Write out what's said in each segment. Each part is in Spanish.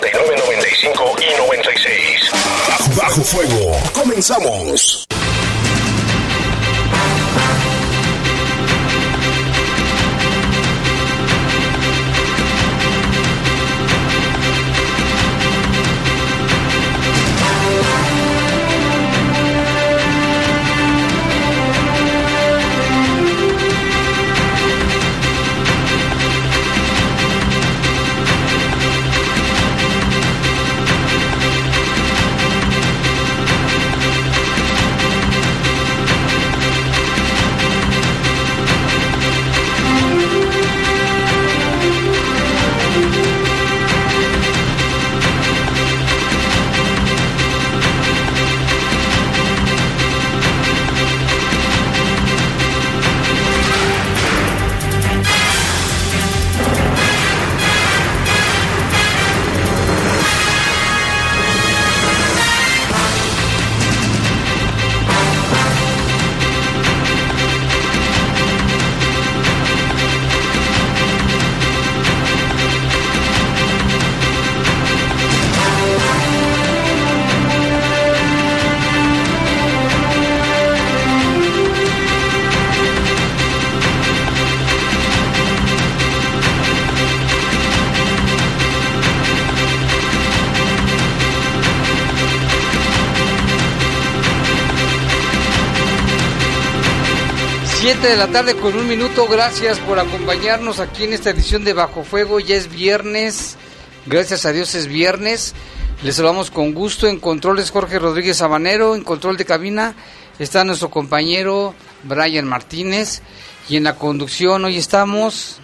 95 y 96. Bajo Fuego. Comenzamos. De la tarde con un minuto. Gracias por acompañarnos aquí en esta edición de Bajo Fuego. Ya es viernes. Gracias a Dios es viernes. Les saludamos con gusto. En controles Jorge Rodríguez Sabanero. En control de cabina está nuestro compañero Brian Martínez. Y en la conducción hoy estamos.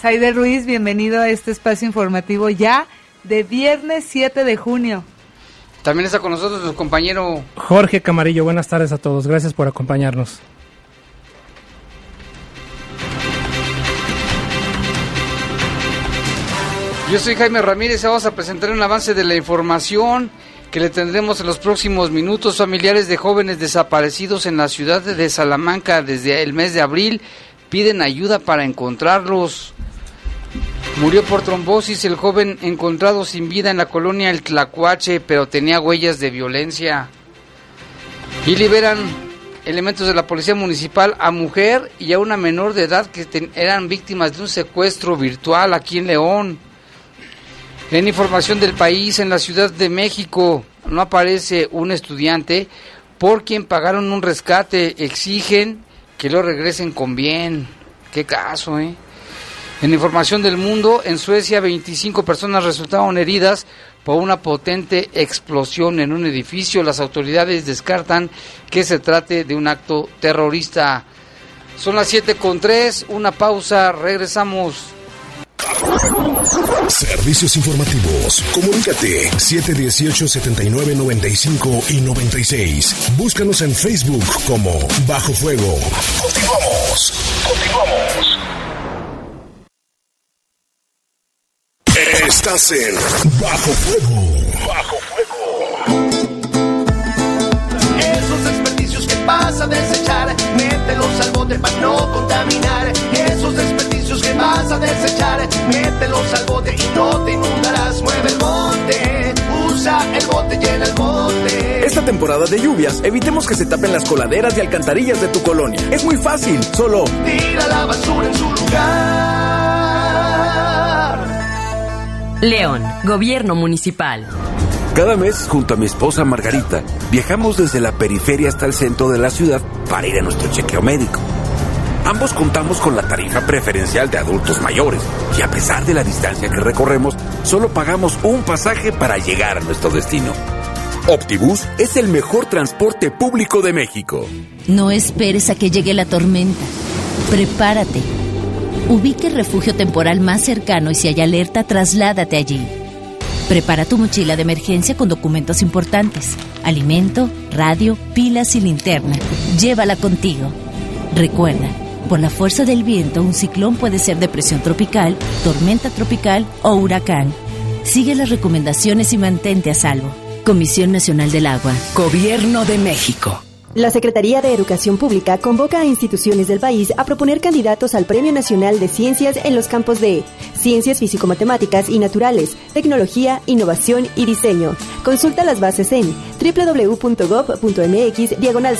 Saide Ruiz, bienvenido a este espacio informativo ya de viernes 7 de junio. También está con nosotros nuestro compañero Jorge Camarillo. Buenas tardes a todos. Gracias por acompañarnos. Yo soy Jaime Ramírez vamos a presentar un avance de la información que le tendremos en los próximos minutos. Familiares de jóvenes desaparecidos en la ciudad de Salamanca desde el mes de abril piden ayuda para encontrarlos. Murió por trombosis el joven encontrado sin vida en la colonia El Tlacuache, pero tenía huellas de violencia. Y liberan elementos de la policía municipal a mujer y a una menor de edad que eran víctimas de un secuestro virtual aquí en León. En información del país, en la Ciudad de México no aparece un estudiante por quien pagaron un rescate. Exigen que lo regresen con bien. Qué caso, ¿eh? En información del mundo, en Suecia 25 personas resultaron heridas por una potente explosión en un edificio. Las autoridades descartan que se trate de un acto terrorista. Son las 7 con 3, una pausa, regresamos. Servicios informativos. Comunícate 718-7995 y 96. Búscanos en Facebook como Bajo Fuego. Continuamos. Continuamos. Estás en Bajo Fuego. Bajo Fuego. Esos desperdicios que vas a desechar, mételos al bote para no contaminar. Desperdicios que vas a desechar, mételos al bote y no te inundarás. Mueve el bote, usa el bote, llena el bote. Esta temporada de lluvias, evitemos que se tapen las coladeras y alcantarillas de tu colonia. Es muy fácil, solo Tira la basura en su lugar. León, Gobierno Municipal. Cada mes, junto a mi esposa Margarita, viajamos desde la periferia hasta el centro de la ciudad para ir a nuestro chequeo médico. Ambos contamos con la tarifa preferencial de adultos mayores y a pesar de la distancia que recorremos, solo pagamos un pasaje para llegar a nuestro destino. Optibus es el mejor transporte público de México. No esperes a que llegue la tormenta. Prepárate. Ubique el refugio temporal más cercano y si hay alerta, trasládate allí. Prepara tu mochila de emergencia con documentos importantes, alimento, radio, pilas y linterna. Llévala contigo. Recuerda, por la fuerza del viento, un ciclón puede ser depresión tropical, tormenta tropical o huracán. Sigue las recomendaciones y mantente a salvo. Comisión Nacional del Agua. Gobierno de México. La Secretaría de Educación Pública convoca a instituciones del país a proponer candidatos al Premio Nacional de Ciencias en los campos de Ciencias Físico-Matemáticas y Naturales, Tecnología, Innovación y Diseño. Consulta las bases en www.gov.mx diagonal.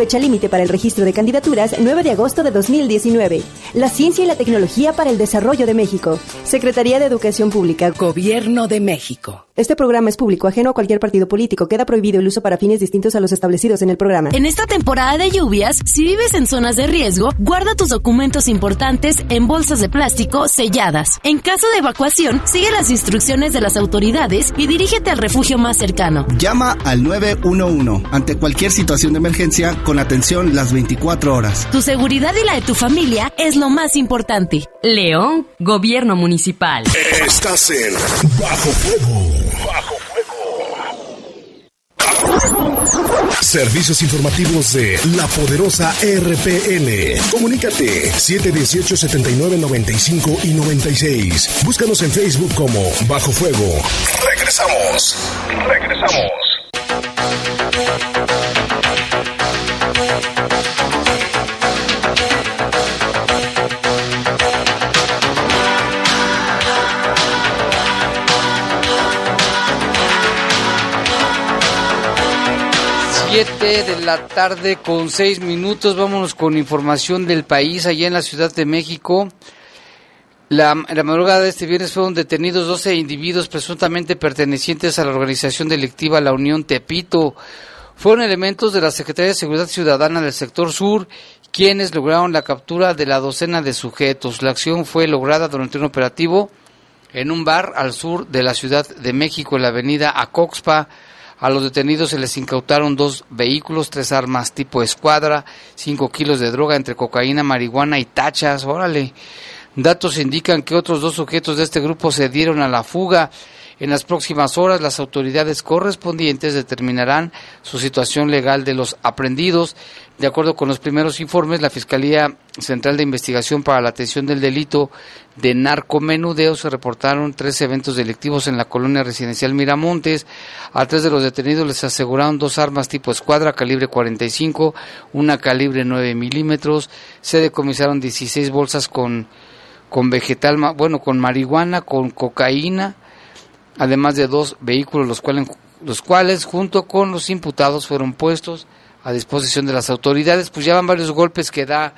Fecha límite para el registro de candidaturas 9 de agosto de 2019. La ciencia y la tecnología para el desarrollo de México. Secretaría de Educación Pública. Gobierno de México. Este programa es público, ajeno a cualquier partido político. Queda prohibido el uso para fines distintos a los establecidos en el programa. En esta temporada de lluvias, si vives en zonas de riesgo, guarda tus documentos importantes en bolsas de plástico selladas. En caso de evacuación, sigue las instrucciones de las autoridades y dirígete al refugio más cercano. Llama al 911 ante cualquier situación de emergencia con atención las 24 horas. Tu seguridad y la de tu familia es lo más importante. León, Gobierno Municipal. Estás en Bajo Fuego. Bajo Fuego. Servicios informativos de la poderosa RPN. Comunícate 718 79 95 y 96. Búscanos en Facebook como Bajo Fuego. Regresamos. Regresamos. Siete de la tarde con seis minutos. Vámonos con información del país allá en la Ciudad de México. La, la madrugada de este viernes fueron detenidos 12 individuos presuntamente pertenecientes a la organización delictiva La Unión Tepito. Fueron elementos de la Secretaría de Seguridad Ciudadana del sector sur quienes lograron la captura de la docena de sujetos. La acción fue lograda durante un operativo en un bar al sur de la Ciudad de México, en la avenida Acoxpa. A los detenidos se les incautaron dos vehículos, tres armas tipo escuadra, cinco kilos de droga entre cocaína, marihuana y tachas. Órale. Datos indican que otros dos sujetos de este grupo se dieron a la fuga. En las próximas horas, las autoridades correspondientes determinarán su situación legal de los aprendidos. De acuerdo con los primeros informes, la Fiscalía Central de Investigación para la Atención del Delito de Narcomenudeo se reportaron tres eventos delictivos en la colonia residencial Miramontes. A tres de los detenidos les aseguraron dos armas tipo escuadra calibre 45, una calibre 9 milímetros. Se decomisaron 16 bolsas con, con vegetal, bueno, con marihuana, con cocaína, además de dos vehículos, los cuales, los cuales junto con los imputados fueron puestos a disposición de las autoridades. Pues ya van varios golpes que da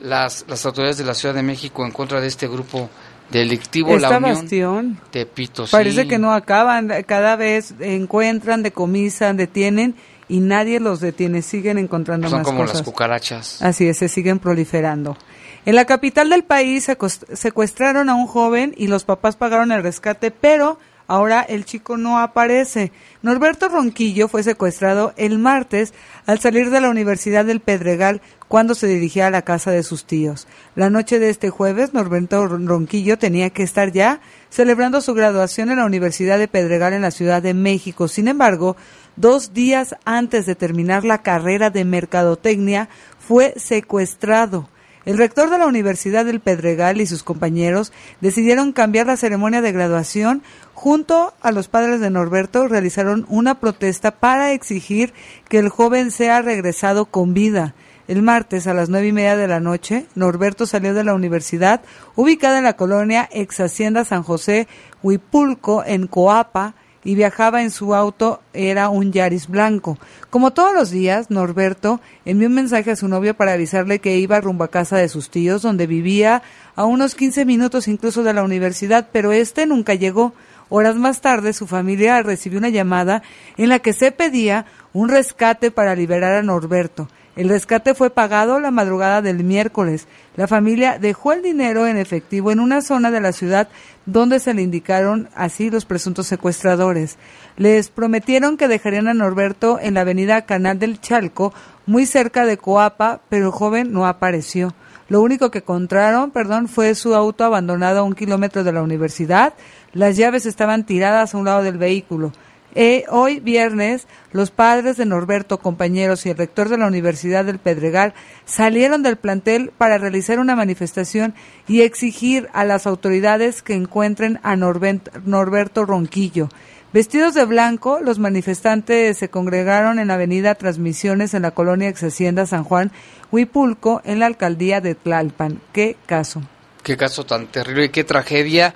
las, las autoridades de la Ciudad de México en contra de este grupo delictivo, Esta la Unión bastión. Tepito. Parece sí. que no acaban, cada vez encuentran, decomisan, detienen y nadie los detiene, siguen encontrando Son más como cosas. las cucarachas. Así es, se siguen proliferando. En la capital del país secuestraron a un joven y los papás pagaron el rescate, pero ahora el chico no aparece. Norberto Ronquillo fue secuestrado el martes al salir de la Universidad del Pedregal cuando se dirigía a la casa de sus tíos. La noche de este jueves, Norberto Ronquillo tenía que estar ya celebrando su graduación en la Universidad de Pedregal en la Ciudad de México. Sin embargo, dos días antes de terminar la carrera de mercadotecnia, fue secuestrado. El rector de la Universidad del Pedregal y sus compañeros decidieron cambiar la ceremonia de graduación. Junto a los padres de Norberto realizaron una protesta para exigir que el joven sea regresado con vida. El martes a las nueve y media de la noche, Norberto salió de la universidad, ubicada en la colonia ex Hacienda San José Huipulco, en Coapa, y viajaba en su auto, era un Yaris blanco. Como todos los días, Norberto envió un mensaje a su novio para avisarle que iba rumbo a casa de sus tíos, donde vivía a unos 15 minutos incluso de la universidad, pero este nunca llegó. Horas más tarde, su familia recibió una llamada en la que se pedía un rescate para liberar a Norberto. El rescate fue pagado la madrugada del miércoles. La familia dejó el dinero en efectivo en una zona de la ciudad donde se le indicaron así los presuntos secuestradores. Les prometieron que dejarían a Norberto en la avenida Canal del Chalco, muy cerca de Coapa, pero el joven no apareció. Lo único que encontraron, perdón, fue su auto abandonado a un kilómetro de la universidad. Las llaves estaban tiradas a un lado del vehículo. Eh, hoy viernes, los padres de Norberto, compañeros y el rector de la Universidad del Pedregal salieron del plantel para realizar una manifestación y exigir a las autoridades que encuentren a Norberto Ronquillo. Vestidos de blanco, los manifestantes se congregaron en la avenida Transmisiones en la colonia ex Hacienda San Juan, Huipulco, en la alcaldía de Tlalpan. ¿Qué caso? Qué caso tan terrible qué tragedia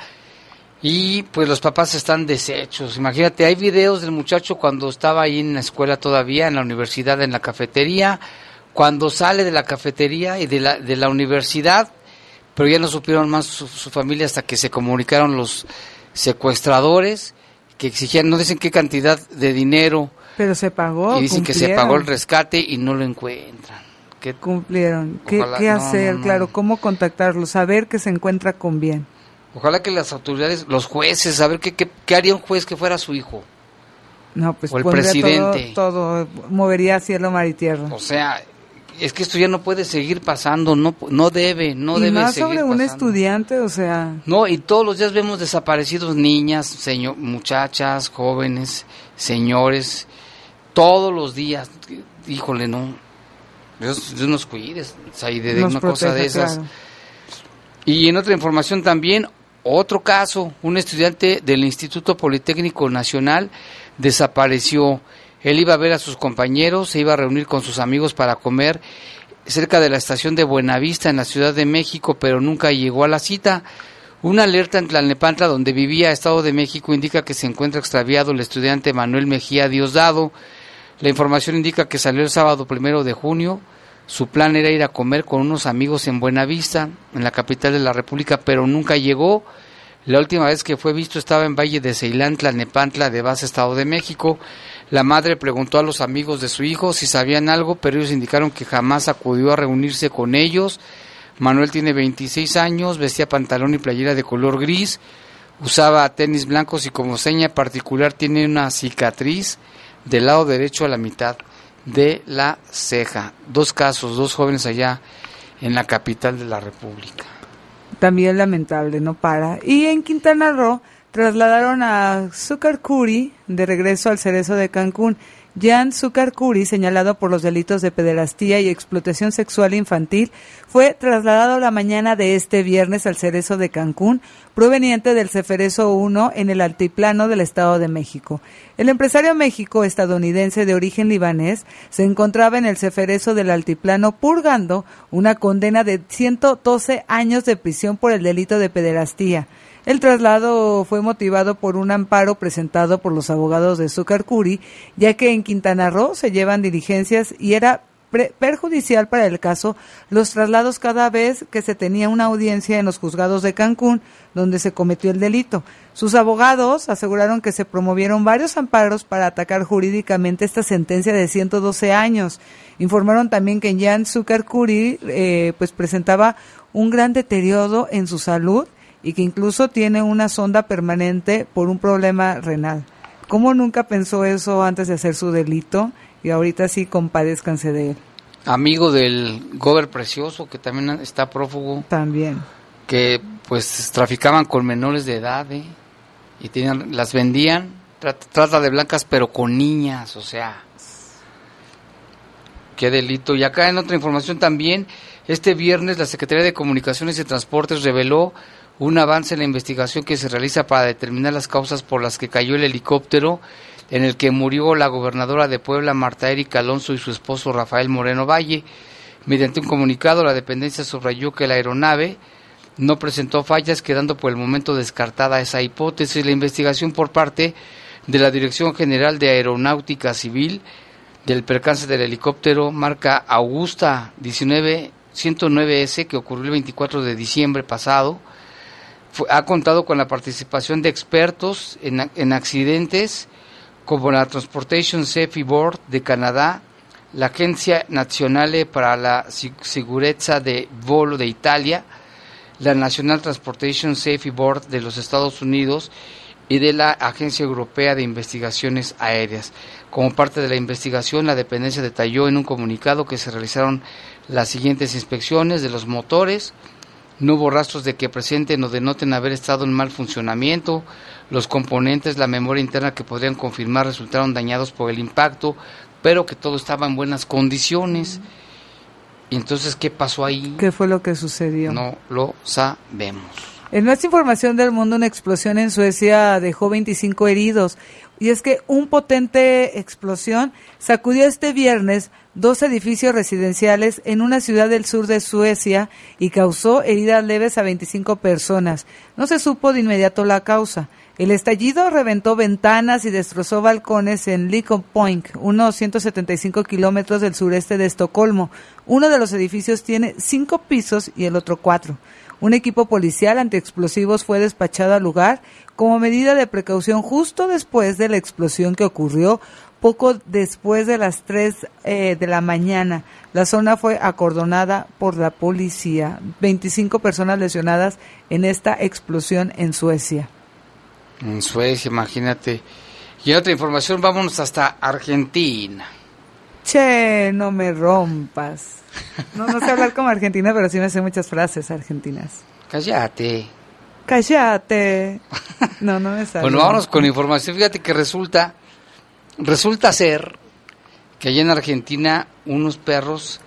y pues los papás están deshechos. Imagínate, hay videos del muchacho cuando estaba ahí en la escuela todavía, en la universidad, en la cafetería, cuando sale de la cafetería y de la, de la universidad, pero ya no supieron más su, familia hasta que se comunicaron los secuestradores que exigían, no dicen qué cantidad de dinero. Pero se pagó. Y dicen que se pagó el rescate y no lo encuentran. ¿Qué, cumplieron. ¿Qué, ¿Qué, hacer? claro, ¿cómo contactarlo? Saber que se encuentra con bien. Ojalá que las autoridades, los jueces, a ver qué, qué, haría un juez que fuera su hijo. No, pues o el presidente. Todo, movería cielo, mar y tierra. O sea, es que esto ya no puede seguir pasando, no no debe, no y debe más sobre un estudiante, o sea. No, y todos los días vemos desaparecidos niñas, señor, muchachas, jóvenes, señores, todos los días. Híjole, no. Dios, nos cuide, de, una cosa de esas. Y en otra información también, otro caso, un estudiante del Instituto Politécnico Nacional desapareció. Él iba a ver a sus compañeros, se iba a reunir con sus amigos para comer cerca de la estación de Buenavista en la Ciudad de México, pero nunca llegó a la cita. Una alerta en Tlalnepantla, donde vivía Estado de México, indica que se encuentra extraviado el estudiante Manuel Mejía Diosdado. La información indica que salió el sábado primero de junio su plan era ir a comer con unos amigos en Buenavista, en la capital de la República, pero nunca llegó. La última vez que fue visto estaba en Valle de Ceilán, Tlalnepantla, de base Estado de México. La madre preguntó a los amigos de su hijo si sabían algo, pero ellos indicaron que jamás acudió a reunirse con ellos. Manuel tiene 26 años, vestía pantalón y playera de color gris, usaba tenis blancos y como seña particular tiene una cicatriz del lado derecho a la mitad de la ceja. Dos casos, dos jóvenes allá en la capital de la República. También lamentable, no para. Y en Quintana Roo trasladaron a Zucar Curi de regreso al cerezo de Cancún. Jan Zucarcuri, señalado por los delitos de pederastía y explotación sexual infantil, fue trasladado la mañana de este viernes al Cerezo de Cancún, proveniente del Ceferezo 1 en el altiplano del Estado de México. El empresario México estadounidense de origen libanés se encontraba en el Ceferezo del altiplano purgando una condena de 112 años de prisión por el delito de pederastía. El traslado fue motivado por un amparo presentado por los abogados de Zucarcuri, ya que en Quintana Roo se llevan diligencias y era perjudicial para el caso los traslados cada vez que se tenía una audiencia en los juzgados de Cancún, donde se cometió el delito. Sus abogados aseguraron que se promovieron varios amparos para atacar jurídicamente esta sentencia de 112 años. Informaron también que Jan Zucarcuri eh, pues presentaba un gran deterioro en su salud y que incluso tiene una sonda permanente por un problema renal. ¿Cómo nunca pensó eso antes de hacer su delito? Y ahorita sí compadezcanse de él. Amigo del Gober Precioso, que también está prófugo. También. Que pues traficaban con menores de edad, ¿eh? Y tenían, las vendían, trata de blancas, pero con niñas, o sea. Qué delito. Y acá en otra información también, este viernes la Secretaría de Comunicaciones y Transportes reveló un avance en la investigación que se realiza para determinar las causas por las que cayó el helicóptero en el que murió la gobernadora de Puebla, Marta Erika Alonso, y su esposo Rafael Moreno Valle. Mediante un comunicado, la dependencia subrayó que la aeronave no presentó fallas, quedando por el momento descartada esa hipótesis. La investigación por parte de la Dirección General de Aeronáutica Civil del percance del helicóptero marca Augusta 19 109S que ocurrió el 24 de diciembre pasado ha contado con la participación de expertos en, en accidentes como la Transportation Safety Board de Canadá, la Agencia Nazionale para la Si- Sicurezza de Volo de Italia, la National Transportation Safety Board de los Estados Unidos y de la Agencia Europea de Investigaciones Aéreas. Como parte de la investigación, la dependencia detalló en un comunicado que se realizaron las siguientes inspecciones de los motores, no hubo rastros de que presenten o denoten haber estado en mal funcionamiento. Los componentes, la memoria interna que podrían confirmar resultaron dañados por el impacto, pero que todo estaba en buenas condiciones. Y entonces, ¿qué pasó ahí? ¿Qué fue lo que sucedió? No lo sabemos. En más información del mundo, una explosión en Suecia dejó 25 heridos. Y es que un potente explosión sacudió este viernes dos edificios residenciales en una ciudad del sur de Suecia y causó heridas leves a 25 personas. No se supo de inmediato la causa. El estallido reventó ventanas y destrozó balcones en Point, unos 175 kilómetros del sureste de Estocolmo. Uno de los edificios tiene cinco pisos y el otro cuatro. Un equipo policial antiexplosivos fue despachado al lugar como medida de precaución justo después de la explosión que ocurrió poco después de las 3 eh, de la mañana. La zona fue acordonada por la policía. 25 personas lesionadas en esta explosión en Suecia. En Suecia, imagínate. Y otra información, vámonos hasta Argentina. Che, no me rompas. No, no sé hablar como argentina, pero sí me sé muchas frases argentinas. Cállate. Cállate. No, no me sale. Bueno, vámonos con información. Fíjate que resulta, resulta ser que allá en Argentina unos perros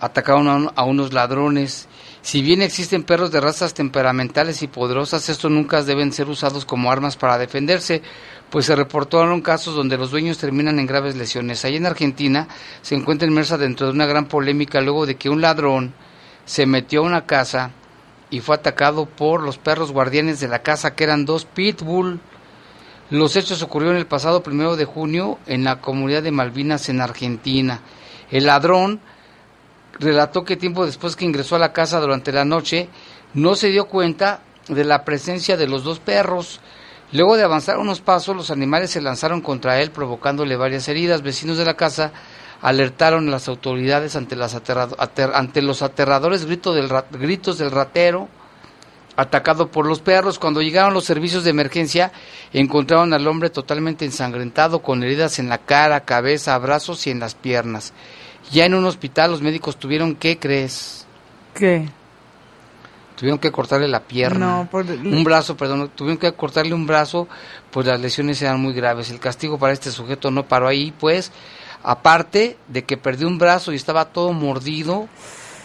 atacaron a, un- a unos ladrones. Si bien existen perros de razas temperamentales y poderosas, estos nunca deben ser usados como armas para defenderse, pues se reportaron casos donde los dueños terminan en graves lesiones. Allá en Argentina se encuentra inmersa dentro de una gran polémica luego de que un ladrón se metió a una casa y fue atacado por los perros guardianes de la casa, que eran dos pitbull. Los hechos ocurrieron el pasado primero de junio en la comunidad de Malvinas, en Argentina. El ladrón relató que tiempo después que ingresó a la casa durante la noche, no se dio cuenta de la presencia de los dos perros. Luego de avanzar unos pasos, los animales se lanzaron contra él, provocándole varias heridas. Vecinos de la casa alertaron a las autoridades ante, las ater- ante los aterradores gritos del, ra- gritos del ratero atacado por los perros. Cuando llegaron los servicios de emergencia, encontraron al hombre totalmente ensangrentado, con heridas en la cara, cabeza, brazos y en las piernas. Ya en un hospital los médicos tuvieron, ¿qué crees? ¿Qué? Tuvieron que cortarle la pierna. No, por- Un brazo, perdón, tuvieron que cortarle un brazo, pues las lesiones eran muy graves. El castigo para este sujeto no paró ahí, pues, aparte de que perdió un brazo y estaba todo mordido,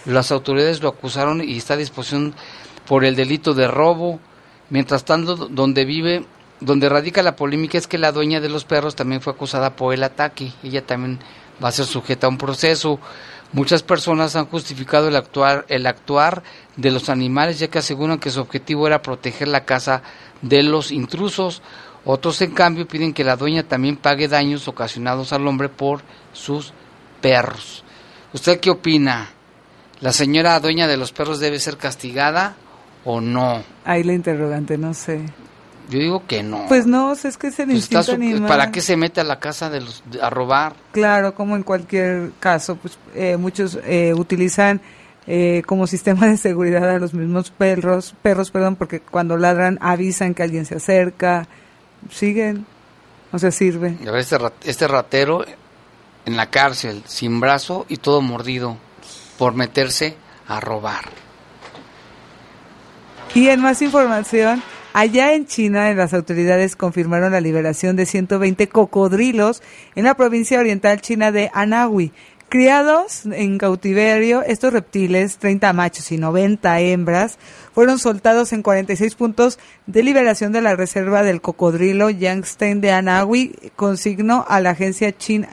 las autoridades lo acusaron y está a disposición por el delito de robo. Mientras tanto, donde vive, donde radica la polémica es que la dueña de los perros también fue acusada por el ataque. Ella también va a ser sujeta a un proceso. Muchas personas han justificado el actuar, el actuar de los animales ya que aseguran que su objetivo era proteger la casa de los intrusos. Otros, en cambio, piden que la dueña también pague daños ocasionados al hombre por sus perros. ¿Usted qué opina? ¿La señora dueña de los perros debe ser castigada o no? Ahí la interrogante, no sé. Yo digo que no. Pues no, es que es el Pues está su-. ¿Para qué se mete a la casa de los, a robar? Claro, como en cualquier caso, pues eh, muchos eh, utilizan eh, como sistema de seguridad a los mismos perros, perros, perdón, porque cuando ladran avisan que alguien se acerca, siguen, o sea, sirve. Y a ver, este, rat- este ratero en la cárcel, sin brazo y todo mordido, por meterse a robar. Y en más información, allá en China, las autoridades confirmaron la liberación de 120 cocodrilos en la provincia oriental china de Anhui. Criados en cautiverio, estos reptiles, 30 machos y 90 hembras, fueron soltados en 46 puntos de liberación de la reserva del cocodrilo Yangtze de Anhui, consignó a la agencia china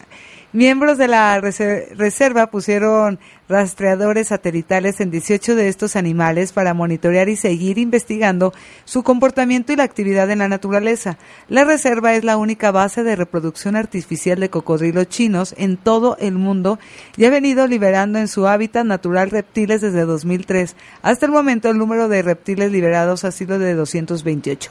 Miembros de la reserva pusieron rastreadores satelitales en 18 de estos animales para monitorear y seguir investigando su comportamiento y la actividad en la naturaleza. La reserva es la única base de reproducción artificial de cocodrilos chinos en todo el mundo y ha venido liberando en su hábitat natural reptiles desde 2003. Hasta el momento el número de reptiles liberados ha sido de 228.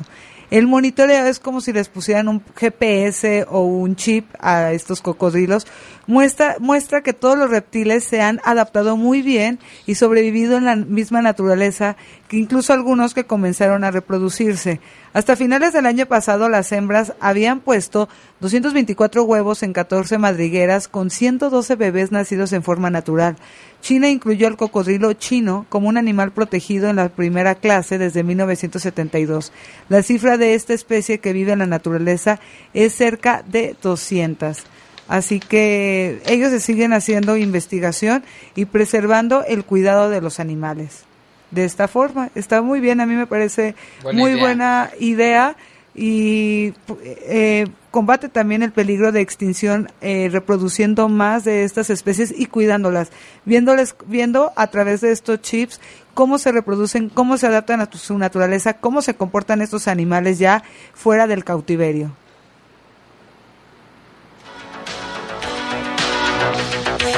El monitoreo es como si les pusieran un GPS o un chip a estos cocodrilos. Muestra, muestra que todos los reptiles se han adaptado muy bien y sobrevivido en la misma naturaleza que incluso algunos que comenzaron a reproducirse. Hasta finales del año pasado las hembras habían puesto 224 huevos en 14 madrigueras con 112 bebés nacidos en forma natural. China incluyó al cocodrilo chino como un animal protegido en la primera clase desde 1972. La cifra de esta especie que vive en la naturaleza es cerca de 200. Así que ellos se siguen haciendo investigación y preservando el cuidado de los animales. De esta forma, está muy bien, a mí me parece muy buena idea y eh, combate también el peligro de extinción eh, reproduciendo más de estas especies y cuidándolas, viéndoles, viendo a través de estos chips cómo se reproducen, cómo se adaptan a su naturaleza, cómo se comportan estos animales ya fuera del cautiverio.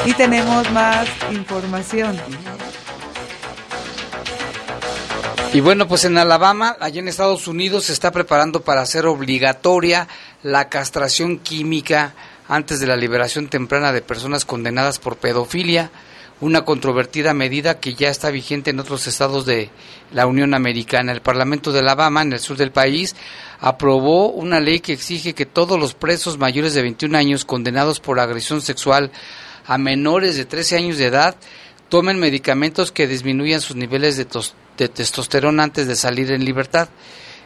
Y tenemos más información. Y bueno, pues en Alabama, allá en Estados Unidos, se está preparando para hacer obligatoria la castración química antes de la liberación temprana de personas condenadas por pedofilia, una controvertida medida que ya está vigente en otros estados de la Unión Americana. El Parlamento de Alabama, en el sur del país, aprobó una ley que exige que todos los presos mayores de 21 años condenados por agresión sexual a menores de 13 años de edad tomen medicamentos que disminuyan sus niveles de, testosterona antes de salir en libertad.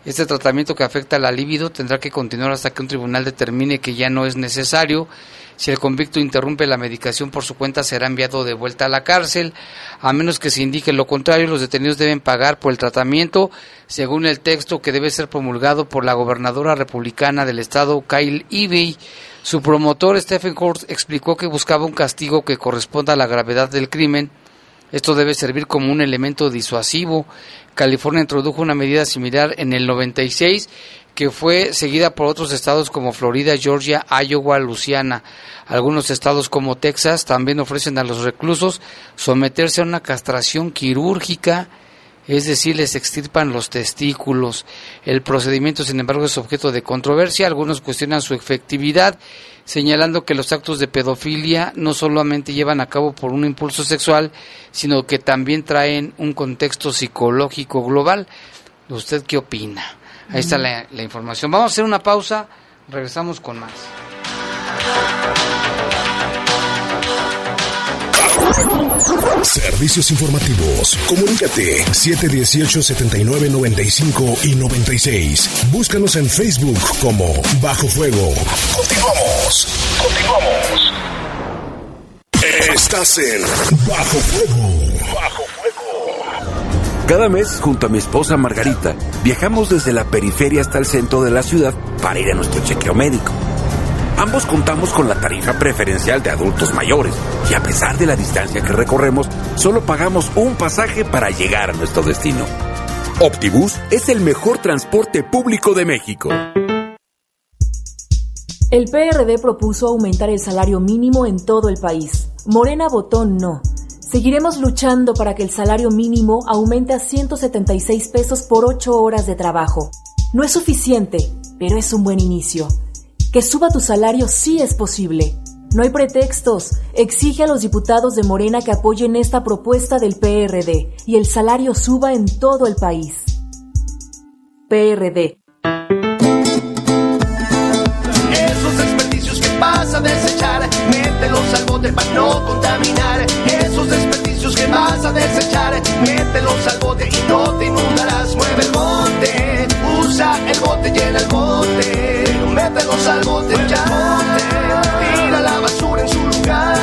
Este tratamiento que afecta la libido tendrá que continuar hasta que un tribunal determine que ya no es necesario. Si el convicto interrumpe la medicación por su cuenta, será enviado de vuelta a la cárcel. A menos que se indique lo contrario, los detenidos deben pagar por el tratamiento, según el texto que debe ser promulgado por la gobernadora republicana del estado, Kyle Ivey. Su promotor, Stephen Hort, explicó que buscaba un castigo que corresponda a la gravedad del crimen esto debe servir como un elemento disuasivo. California introdujo una medida similar en el 96 que fue seguida por otros estados como Florida, Georgia, Iowa, Luisiana. Algunos estados como Texas también ofrecen a los reclusos someterse a una castración quirúrgica, es decir, les extirpan los testículos. El procedimiento, sin embargo, es objeto de controversia. Algunos cuestionan su efectividad señalando que los actos de pedofilia no solamente llevan a cabo por un impulso sexual, sino que también traen un contexto psicológico global. ¿Usted qué opina? Ahí está la, la información. Vamos a hacer una pausa, regresamos con más. Servicios informativos. Comunícate 718-7995 y 96. Búscanos en Facebook como Bajo Fuego. Continuamos. Continuamos. Estás en Bajo Fuego. Bajo Fuego. Cada mes, junto a mi esposa Margarita, viajamos desde la periferia hasta el centro de la ciudad para ir a nuestro chequeo médico. Ambos contamos con la tarifa preferencial de adultos mayores y a pesar de la distancia que recorremos, solo pagamos un pasaje para llegar a nuestro destino. Optibus es el mejor transporte público de México. El PRD propuso aumentar el salario mínimo en todo el país. Morena votó no. Seguiremos luchando para que el salario mínimo aumente a 176 pesos por 8 horas de trabajo. No es suficiente, pero es un buen inicio. Que suba tu salario sí es posible. No hay pretextos. Exige a los diputados de Morena que apoyen esta propuesta del PRD y el salario suba en todo el país. PRD. Esos desperdicios que vas a desechar, mételos al bote para no contaminar. Esos desperdicios que vas a desechar, mételos al bote y no te inundarás. Mueve el bote, usa el bote, llena el bote mételos al bote ya. Tira la basura en su lugar.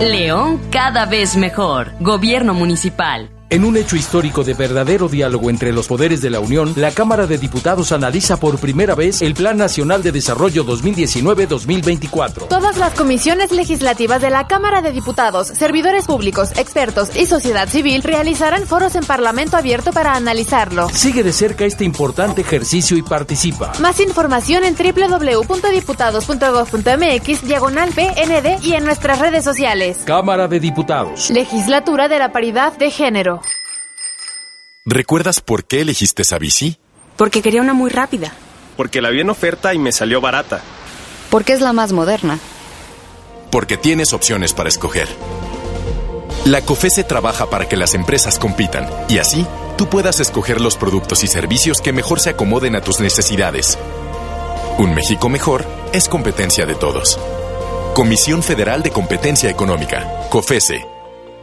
León cada vez mejor. Gobierno municipal. En un hecho histórico de verdadero diálogo entre los poderes de la Unión, la Cámara de Diputados analiza por primera vez el Plan Nacional de Desarrollo 2019-2024. Todas las comisiones legislativas de la Cámara de Diputados, servidores públicos, expertos y sociedad civil realizarán foros en Parlamento abierto para analizarlo. Sigue de cerca este importante ejercicio y participa. Más información en www.diputados.gov.mx, diagonal PND y en nuestras redes sociales. Cámara de Diputados. Legislatura de la Paridad de Género. ¿Recuerdas por qué elegiste esa bici? Porque quería una muy rápida. Porque la vi en oferta y me salió barata. Porque es la más moderna. Porque tienes opciones para escoger. La COFESE trabaja para que las empresas compitan y así tú puedas escoger los productos y servicios que mejor se acomoden a tus necesidades. Un México mejor es competencia de todos. Comisión Federal de Competencia Económica, COFESE.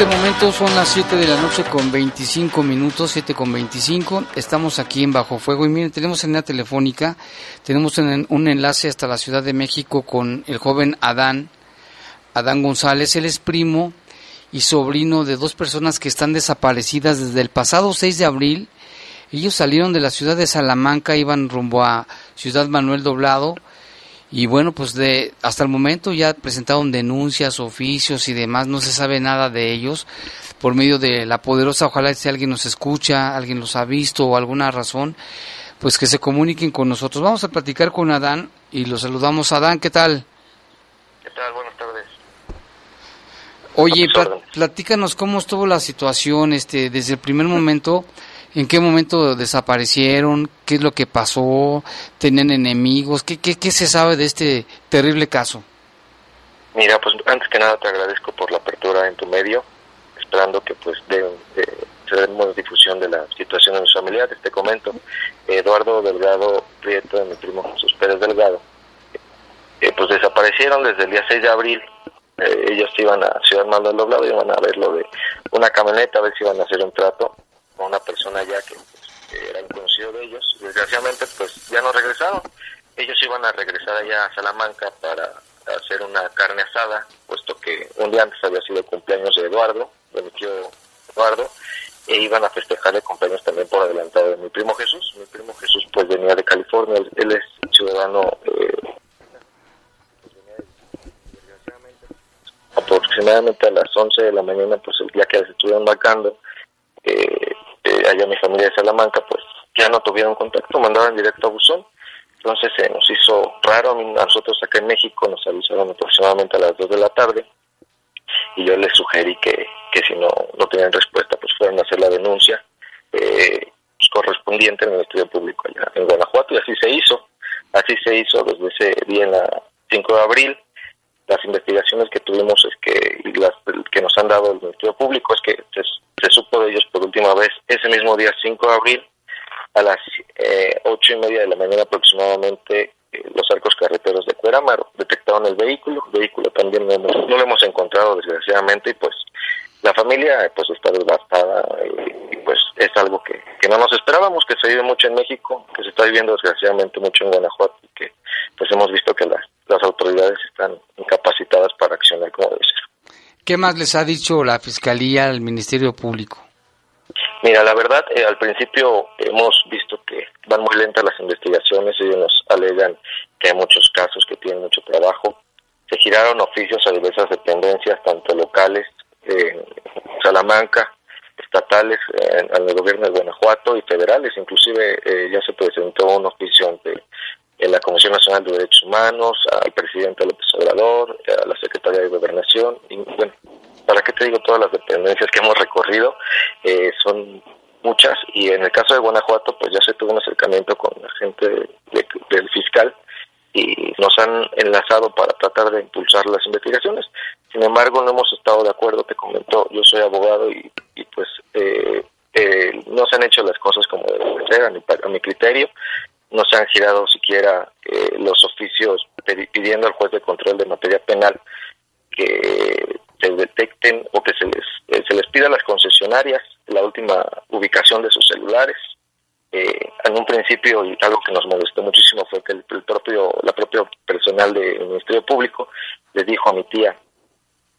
Este momento son las 7 de la noche con 25 minutos, 7 con 25. Estamos aquí en Bajo Fuego y miren, tenemos en la telefónica, tenemos un, un enlace hasta la Ciudad de México con el joven Adán, Adán González. Él es primo y sobrino de dos personas que están desaparecidas desde el pasado 6 de abril. Ellos salieron de la ciudad de Salamanca, iban rumbo a Ciudad Manuel Doblado y bueno, pues de hasta el momento ya presentaron denuncias, oficios y demás, no se sabe nada de ellos por medio de la poderosa, ojalá si alguien nos escucha, alguien los ha visto o alguna razón, pues que se comuniquen con nosotros. Vamos a platicar con Adán y lo saludamos. Adán, ¿qué tal? ¿Qué tal? Buenas tardes. Oye, pla- platícanos cómo estuvo la situación este desde el primer momento, en qué momento desaparecieron, qué es lo que pasó, tenían enemigos, qué, qué, qué se sabe de este terrible caso. Mira, pues antes que nada te agradezco por la apertura en tu medio, esperando que pues de, de- se demos difusión de la situación de mis familiares. Te comento, Eduardo Delgado Prieto de mi primo Jesús Pérez Delgado, eh, pues desaparecieron desde el día 6 de abril. Eh, ellos iban a Ciudad Manuel Doblado, iban a ver lo de una camioneta, a ver si iban a hacer un trato con una persona ya que, pues, era un conocido de ellos. Desgraciadamente, pues ya no regresaron. Ellos iban a regresar allá a Salamanca para hacer una carne asada, puesto que un día antes había sido el cumpleaños de Eduardo, de mi tío Eduardo, e iban a festejar el cumpleaños también por adelantado de mi primo Jesús. Mi primo Jesús pues venía de California, él, él es ciudadano eh, aproximadamente a las 11 de la mañana, pues el día que se estuvieron marcando, eh, eh, allá mi familia de Salamanca, pues ya no tuvieron contacto, mandaron directo a buzón. Entonces se nos hizo raro, a nosotros acá en México nos avisaron aproximadamente a las 2 de la tarde y yo les sugerí que, que si no, no tenían respuesta, pues fueran a hacer la denuncia eh, correspondiente en el estudio público allá en Guanajuato y así se hizo. Así se hizo desde ese día, en la 5 de abril. Las investigaciones que tuvimos es que, y las que nos han dado el Ministerio Público es que se, supo de ellos por última vez ese mismo día 5 de abril a las eh, ocho y media de la mañana aproximadamente eh, los arcos carreteros de Cuerámaro detectaron el vehículo, el vehículo también no, hemos- no lo hemos encontrado desgraciadamente y pues la familia pues está devastada eh, y pues es algo que, que no nos esperábamos, que se vive mucho en México, que se está viviendo desgraciadamente mucho en Guanajuato y que pues hemos visto que las, las autoridades están incapacitadas para accionar como debe ser. ¿Qué más les ha dicho la Fiscalía, el Ministerio Público? Mira, la verdad, eh, al principio hemos visto que van muy lentas las investigaciones, ellos nos alegan que hay muchos casos que tienen mucho trabajo. Se giraron oficios a diversas dependencias, tanto locales, eh, Salamanca, estatales, eh, al gobierno de Guanajuato y federales. Inclusive eh, ya se presentó un oficio ante en la Comisión Nacional de Derechos Humanos, al presidente López Obrador, a la Secretaría de Gobernación, y bueno, ¿para qué te digo todas las dependencias que hemos recorrido? Eh, son muchas, y en el caso de Guanajuato, pues ya se tuvo un acercamiento con la gente de- de- del fiscal y nos han enlazado para tratar de impulsar las investigaciones. Sin embargo, no hemos estado de acuerdo, te comentó, yo soy abogado y, pues eh, eh, no se han hecho las cosas como deben ser a a mi criterio, no se han girado siquiera eh, los oficios pidiendo al juez de control de materia penal que se detecten o que se les, eh, se les pida a las concesionarias la última ubicación de sus celulares. Eh, en un principio, y algo que nos molestó muchísimo fue que el, propio, la propia personal del Ministerio Público le dijo a mi tía,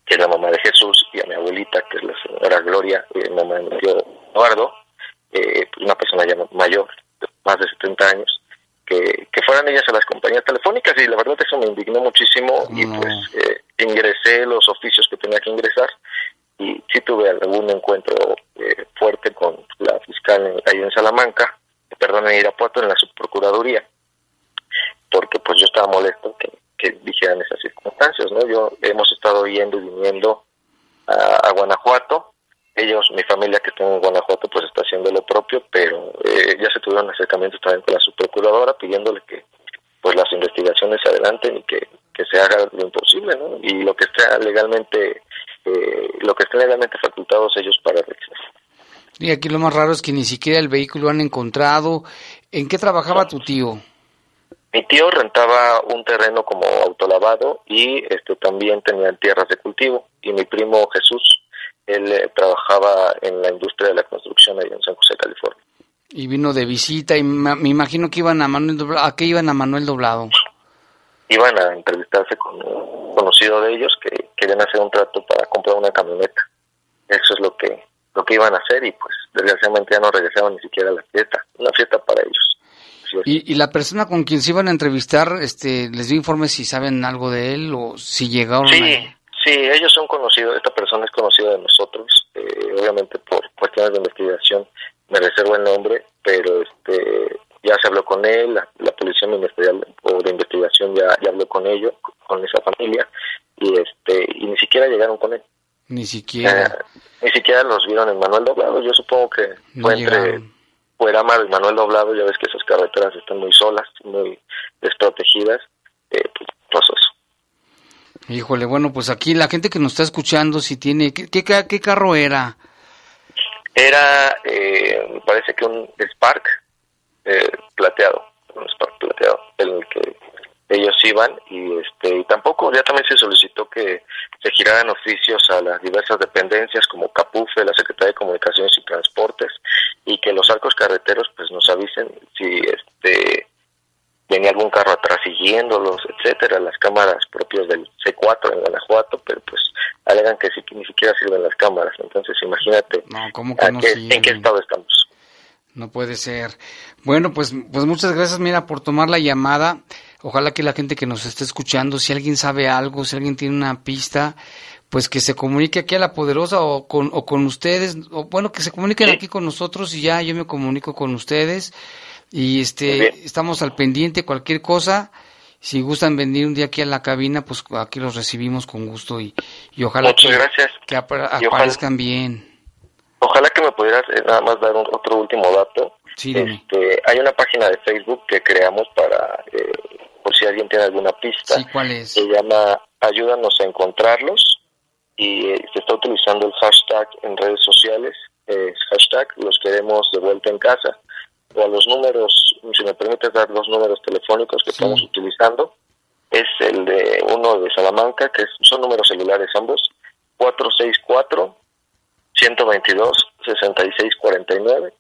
que es la mamá de Jesús, y a mi abuelita, que es la señora Gloria, eh, mamá de Eduardo, eh, una persona ya mayor, más de 70 años, que, que fueran ellas a las compañías telefónicas y la verdad eso me indignó muchísimo y pues eh, ingresé los oficios que tenía que ingresar y sí tuve algún encuentro eh, fuerte con la fiscal en- ahí en Salamanca, perdón, en Irapuato, en la subprocuraduría, porque pues yo estaba molesto que, que dijeran esas circunstancias, ¿no? Yo hemos estado yendo y viniendo a, a Guanajuato, ellos, mi familia que está en Guanajuato, pues está haciendo lo propio, pero eh, ya se tuvieron acercamientos también con la subprocuradora pidiéndole que pues las investigaciones se adelanten y que, que se haga lo imposible, ¿no? Y lo que esté legalmente, eh, lo que esté legalmente facultados ellos para realizar. Y aquí lo más raro es que ni siquiera el vehículo han encontrado. ¿En qué trabajaba tu tío? Mi tío rentaba un terreno como autolavado y este también tenía tierras de cultivo. Y mi primo Jesús, él eh, trabajaba en la industria de la construcción ahí en San José, California. Y vino de visita y me imagino que iban a Manuel Doblado. ¿A qué iban a Manuel Doblado? Iban a entrevistarse con un conocido de ellos que querían hacer un trato para comprar una camioneta. Eso es lo que lo que iban a hacer y pues desgraciadamente ya no regresaban ni siquiera a la fiesta. Una fiesta para ellos. Y, y la persona con quien se iban a entrevistar, este, les dio informes si saben algo de él o si llegaron Sí, a... sí, ellos son conocidos, esta persona es conocida de nosotros, eh, obviamente por cuestiones de investigación me reservo el nombre, pero este ya se habló con él, la, la policía ministerial o de investigación ya, ya habló con ellos, con esa familia, y este y ni siquiera llegaron con él. Ni siquiera. Eh, ni siquiera los vieron en Manuel Doblado, yo supongo que No fue entre. Puerama y Manuel Doblado, ya ves que esas carreteras están muy solas, muy desprotegidas, eh, pues pasó eso. Híjole, bueno, pues aquí la gente que nos está escuchando, si tiene... ¿Qué, qué, qué carro era? Era, eh, me parece que un Spark eh, plateado, un Spark plateado, en el que ellos iban y este y tampoco ya también se solicitó que se giraran oficios a las diversas dependencias como CAPUFE, la Secretaría de Comunicaciones y Transportes y que los arcos carreteros pues nos avisen si este venía algún carro atrás siguiéndolos, etcétera, las cámaras propias del C4 en Guanajuato, pero pues alegan que sí, que ni siquiera sirven las cámaras, entonces imagínate No, ¿cómo que a no qué- sirven? en qué estado estamos. No puede ser. Bueno, pues, pues muchas gracias, mira, por tomar la llamada. Ojalá que la gente que nos esté escuchando, si alguien sabe algo, si alguien tiene una pista, pues que se comunique aquí a la poderosa o con, o con ustedes, o bueno, que se comuniquen aquí con nosotros y ya yo me comunico con ustedes. Y este, estamos al pendiente, cualquier cosa. Si gustan venir un día aquí a la cabina, pues aquí los recibimos con gusto y, y ojalá Muchas que, gracias. que apar- Y ojalá- aparezcan bien. Ojalá que me pudieras eh, nada más dar un, otro último dato. Sí. Este, hay una página de Facebook que creamos para, eh, por si alguien tiene alguna pista. Sí, ¿cuál es? Se llama Ayúdanos a encontrarlos y eh, se está utilizando el hashtag en redes sociales, es hashtag los queremos de vuelta en casa. O a los números, si me permites dar los números telefónicos que estamos utilizando, es el de uno de Salamanca, que son números celulares ambos, 464 122 6649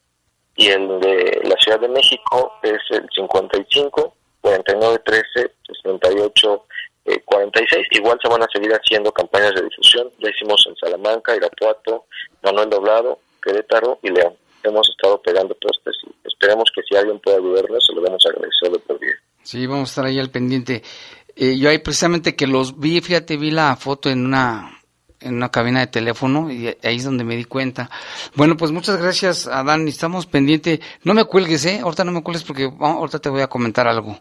y el de la Ciudad de México es el 55 49 13 68 eh, 46. Igual se van a seguir haciendo campañas de difusión. Ya hicimos en Salamanca, Irapuato, Manuel Doblado, Querétaro y León. Hemos estado pegando postes y esperemos que si alguien puede ayudarnos, se lo vamos a agradecer de por vida. Sí, vamos a estar ahí al pendiente. Eh, yo ahí precisamente que los vi, fíjate, vi la foto en una en una cabina de teléfono y ahí es donde me di cuenta. Bueno, pues muchas gracias, Adán. Estamos pendiente. No me cuelgues, ¿eh? Ahorita no me cuelgues porque vamos, ahorita te voy a comentar algo.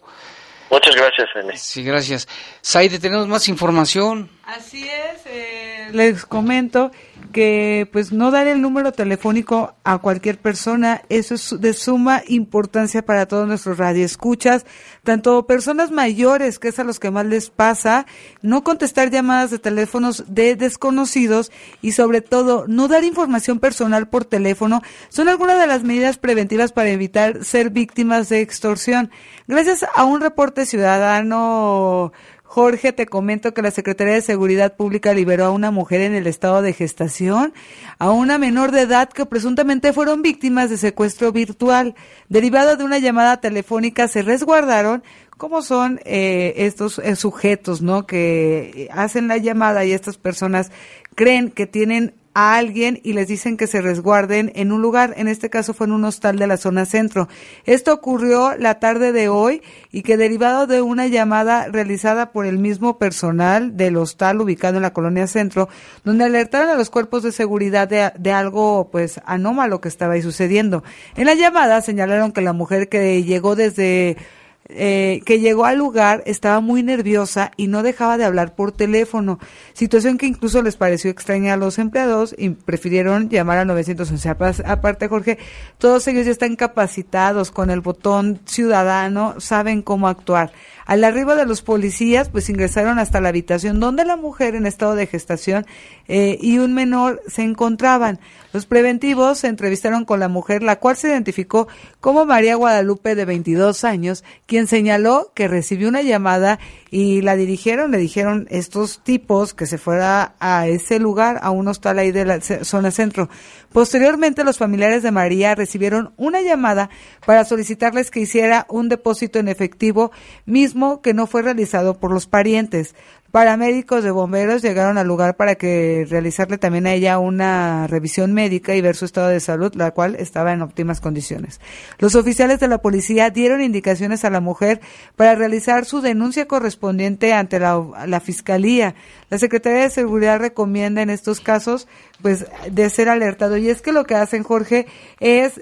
Muchas gracias, N. Sí, gracias. Saide, tenemos más información. Así es, eh, les comento que pues no dar el número telefónico a cualquier persona, eso es de suma importancia para todos nuestros radioescuchas, tanto personas mayores, que es a los que más les pasa, no contestar llamadas de teléfonos de desconocidos y sobre todo no dar información personal por teléfono, son algunas de las medidas preventivas para evitar ser víctimas de extorsión. Gracias a un reporte ciudadano Jorge, te comento que la Secretaría de Seguridad Pública liberó a una mujer en el estado de gestación, a una menor de edad que presuntamente fueron víctimas de secuestro virtual. Derivado de una llamada telefónica, se resguardaron cómo son eh, estos eh, sujetos, ¿no? Que hacen la llamada y estas personas creen que tienen a alguien y les dicen que se resguarden en un lugar, en este caso fue en un hostal de la zona centro. Esto ocurrió la tarde de hoy y que derivado de una llamada realizada por el mismo personal del hostal ubicado en la colonia centro, donde alertaron a los cuerpos de seguridad de, de algo pues anómalo que estaba ahí sucediendo. En la llamada señalaron que la mujer que llegó desde eh, que llegó al lugar estaba muy nerviosa y no dejaba de hablar por teléfono, situación que incluso les pareció extraña a los empleados y prefirieron llamar a 911. Aparte, Jorge, todos ellos ya están capacitados con el botón ciudadano, saben cómo actuar. Al arribo de los policías, pues ingresaron hasta la habitación donde la mujer en estado de gestación eh, y un menor se encontraban. Los preventivos se entrevistaron con la mujer, la cual se identificó como María Guadalupe de 22 años, quien señaló que recibió una llamada y la dirigieron, le dijeron estos tipos que se fuera a ese lugar, a un hostal ahí de la zona centro. Posteriormente, los familiares de María recibieron una llamada para solicitarles que hiciera un depósito en efectivo, mismo que no fue realizado por los parientes. Paramédicos de bomberos llegaron al lugar para que realizarle también a ella una revisión médica y ver su estado de salud, la cual estaba en óptimas condiciones. Los oficiales de la policía dieron indicaciones a la mujer para realizar su denuncia correspondiente ante la, fiscalía. La Secretaría de Seguridad recomienda en estos casos, pues, de ser alertado. Y es que lo que hacen, Jorge, es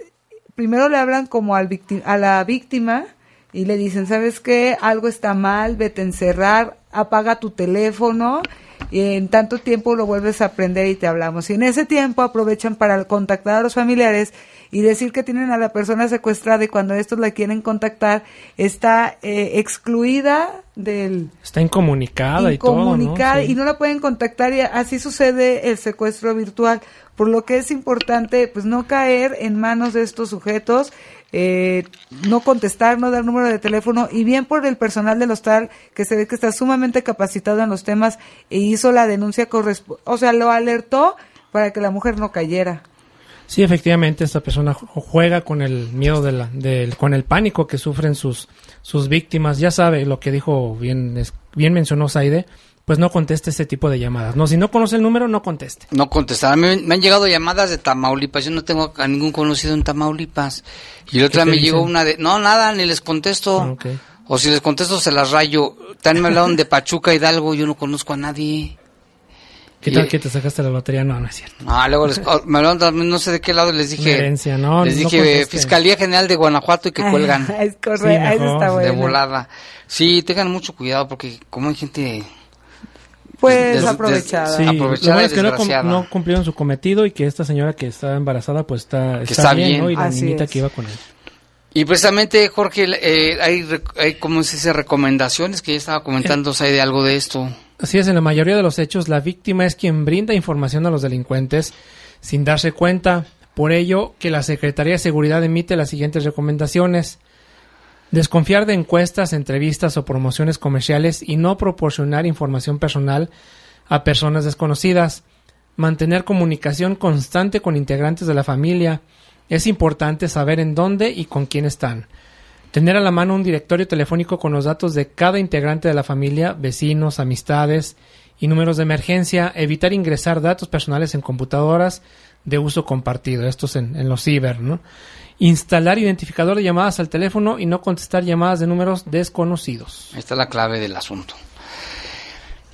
primero le hablan como al a la víctima y le dicen, ¿sabes qué? Algo está mal, vete a encerrar, apaga tu teléfono y en tanto tiempo lo vuelves a aprender y te hablamos. Y en ese tiempo aprovechan para contactar a los familiares y decir que tienen a la persona secuestrada y cuando estos la quieren contactar está eh, excluida del... Está incomunicada, y todo, ¿no? y no la pueden contactar y así sucede el secuestro virtual, por lo que es importante pues no caer en manos de estos sujetos eh, no contestar, no dar número de teléfono y bien por el personal del hostal que se ve que está sumamente capacitado en los temas e hizo la denuncia, o sea, lo alertó para que la mujer no cayera. Sí, efectivamente, esta persona juega con el miedo, de la, con el pánico que sufren sus, sus víctimas. Ya sabe lo que dijo, bien, bien mencionó Saide, pues no conteste este tipo de llamadas. No, si no conoce el número, no conteste. No contestar. Me, me han llegado llamadas de Tamaulipas. Yo no tengo a ningún conocido en Tamaulipas. Y la otra me llegó una de, no, nada, ni les contesto. Ah, o si les contesto, se las rayo. También me hablaron de Pachuca Hidalgo. Yo no conozco a nadie. ¿Qué tal que te sacaste la lotería? No, no es cierto. Ah, luego les, oh, me hablaron también, no sé de qué lado les dije. Herencia, no, les dije Fiscalía General de Guanajuato y que cuelgan. es correcto, eso está bueno. De volada. Sí, tengan mucho cuidado porque como hay gente pues aprovechada. Sí, aprovechada es que no, cumplieron su cometido y que esta señora que está embarazada pues está, está, bien, y la niñita que iba con él. Y precisamente, Jorge, eh, hay, hay, como se dice, recomendaciones que ya estaba comentando, hay de algo de esto. Así es, en la mayoría de los hechos, la víctima es quien brinda información a los delincuentes sin darse cuenta. Por ello, que la Secretaría de Seguridad emite las siguientes recomendaciones. Desconfiar de encuestas, entrevistas o promociones comerciales y no proporcionar información personal a personas desconocidas. Mantener comunicación constante con integrantes de la familia. Es importante saber en dónde y con quién están. Tener a la mano un directorio telefónico con los datos de cada integrante de la familia, vecinos, amistades y números de emergencia. Evitar ingresar datos personales en computadoras de uso compartido. Estos en, en los ciber, ¿no? Instalar identificador de llamadas al teléfono y no contestar llamadas de números desconocidos. Esta es la clave del asunto.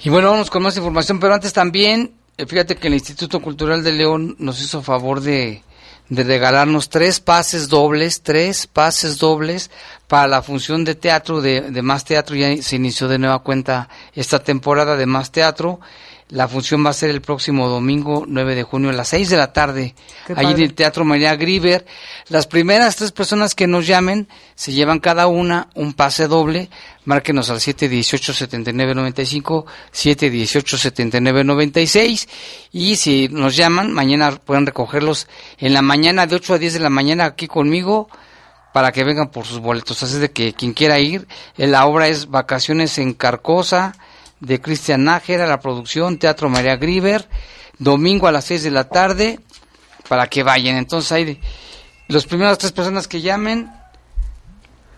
Y bueno, vamos con más información, pero antes también, eh, fíjate que el Instituto Cultural de León nos hizo favor de, de regalarnos tres pases dobles, tres pases dobles para la función de teatro de, de Más Teatro. Ya se inició de nueva cuenta esta temporada de Más Teatro La función va a ser el próximo domingo 9 de junio a las 6 de la tarde, ahí en el Teatro María Griver. Las primeras tres personas que nos llamen se llevan cada una un pase doble. Márquenos al 718-7995, 718-7996. Y si nos llaman, mañana pueden recogerlos en la mañana de 8 a 10 de la mañana aquí conmigo para que vengan por sus boletos. Así de que quien quiera ir, eh, la obra es Vacaciones en Carcosa de Cristian Nájera, la producción Teatro María Griver, domingo a las 6 de la tarde, para que vayan. Entonces hay los primeras tres personas que llamen,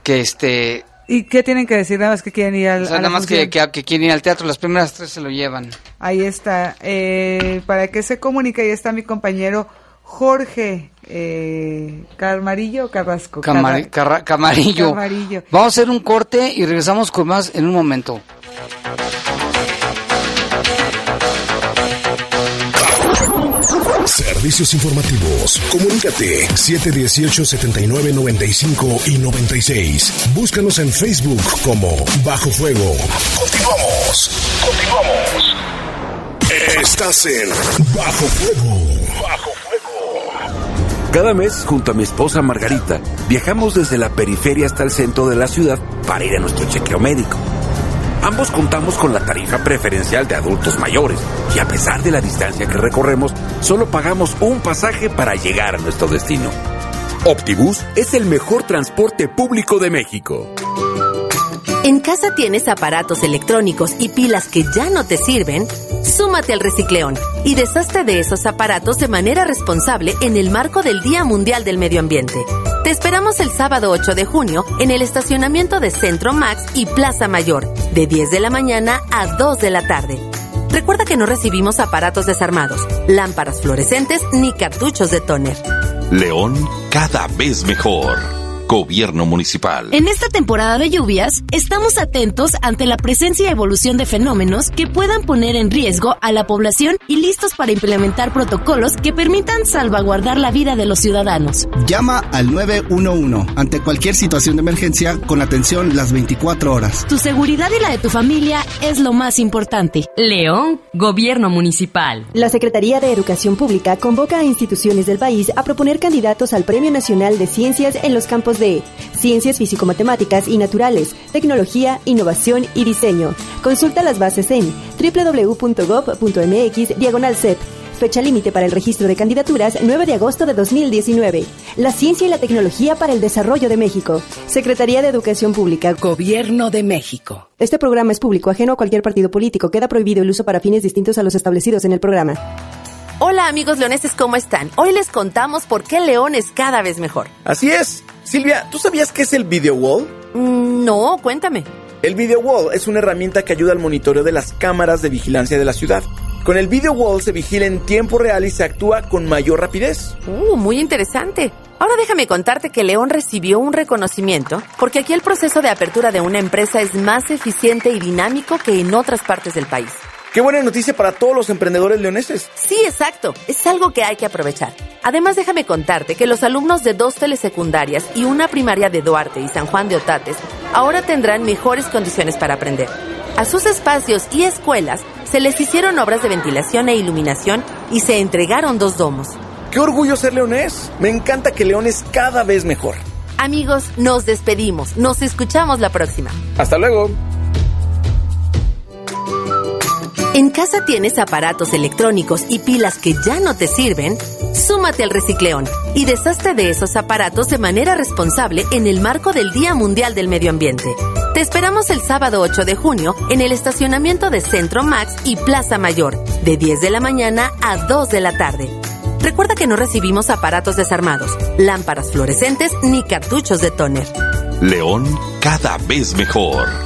que este, ¿Y qué tienen que decir? Nada más que quieren ir al, o sea, nada más que, que, que quieren ir al teatro, las primeras tres se lo llevan. Ahí está. Eh, para que se comunique, ahí está mi compañero Jorge eh, Carmarillo o Carrasco. Camari- Carra- Carra- Camarillo. Camarillo. Vamos a hacer un corte y regresamos con más en un momento. Servicios informativos. Comunícate 718-7995 y 96. Búscanos en Facebook como Bajo Fuego. Continuamos. Continuamos. Estás en Bajo Fuego. Bajo Cada mes, junto a mi esposa Margarita, viajamos desde la periferia hasta el centro de la ciudad para ir a nuestro chequeo médico. Ambos contamos con la tarifa preferencial de adultos mayores y a pesar de la distancia que recorremos, solo pagamos un pasaje para llegar a nuestro destino. Optibus es el mejor transporte público de México. ¿En casa tienes aparatos electrónicos y pilas que ya no te sirven? Súmate al Recicleón y deshazte de esos aparatos de manera responsable en el marco del Día Mundial del Medio Ambiente. Te esperamos el sábado 8 de junio en el estacionamiento de Centro Max y Plaza Mayor, de 10 de la mañana a 2 de la tarde. Recuerda que no recibimos aparatos desarmados, lámparas fluorescentes ni cartuchos de tóner. León cada vez mejor. Gobierno municipal. En esta temporada de lluvias, estamos atentos ante la presencia y evolución de fenómenos que puedan poner en riesgo a la población y listos para implementar protocolos que permitan salvaguardar la vida de los ciudadanos. Llama al 911 ante cualquier situación de emergencia con atención las 24 horas. Tu seguridad y la de tu familia es lo más importante. León, Gobierno Municipal. La Secretaría de Educación Pública convoca a instituciones del país a proponer candidatos al Premio Nacional de Ciencias en los campos de Ciencias Físico-Matemáticas y Naturales, Tecnología, Innovación y Diseño. Consulta las bases en www.gov.mx diagonal. Fecha límite para el registro de candidaturas 9 de agosto de 2019. La ciencia y la tecnología para el desarrollo de México. Secretaría de Educación Pública. Gobierno de México. Este programa es público, ajeno a cualquier partido político. Queda prohibido el uso para fines distintos a los establecidos en el programa. Hola amigos leoneses, ¿cómo están? Hoy les contamos por qué León es cada vez mejor. Así es. Silvia, ¿tú sabías qué es el Video Wall? Mm, no, cuéntame. El Video Wall es una herramienta que ayuda al monitoreo de las cámaras de vigilancia de la ciudad. Con el Video Wall se vigila en tiempo real y se actúa con mayor rapidez. Uh, muy interesante. Ahora déjame contarte que León recibió un reconocimiento porque aquí el proceso de apertura de una empresa es más eficiente y dinámico que en otras partes del país. Qué buena noticia para todos los emprendedores leoneses. Sí, exacto. Es algo que hay que aprovechar. Además, déjame contarte que los alumnos de dos telesecundarias y una primaria de Duarte y San Juan de Otates ahora tendrán mejores condiciones para aprender. A sus espacios y escuelas se les hicieron obras de ventilación e iluminación y se entregaron dos domos. Qué orgullo ser leonés. Me encanta que León es cada vez mejor. Amigos, nos despedimos. Nos escuchamos la próxima. Hasta luego. ¿En casa tienes aparatos electrónicos y pilas que ya no te sirven? Súmate al Recicleón y deshazte de esos aparatos de manera responsable en el marco del Día Mundial del Medio Ambiente. Te esperamos el sábado 8 de junio en el estacionamiento de Centro Max y Plaza Mayor, de 10 de la mañana a 2 de la tarde. Recuerda que no recibimos aparatos desarmados, lámparas fluorescentes ni cartuchos de tóner. León cada vez mejor.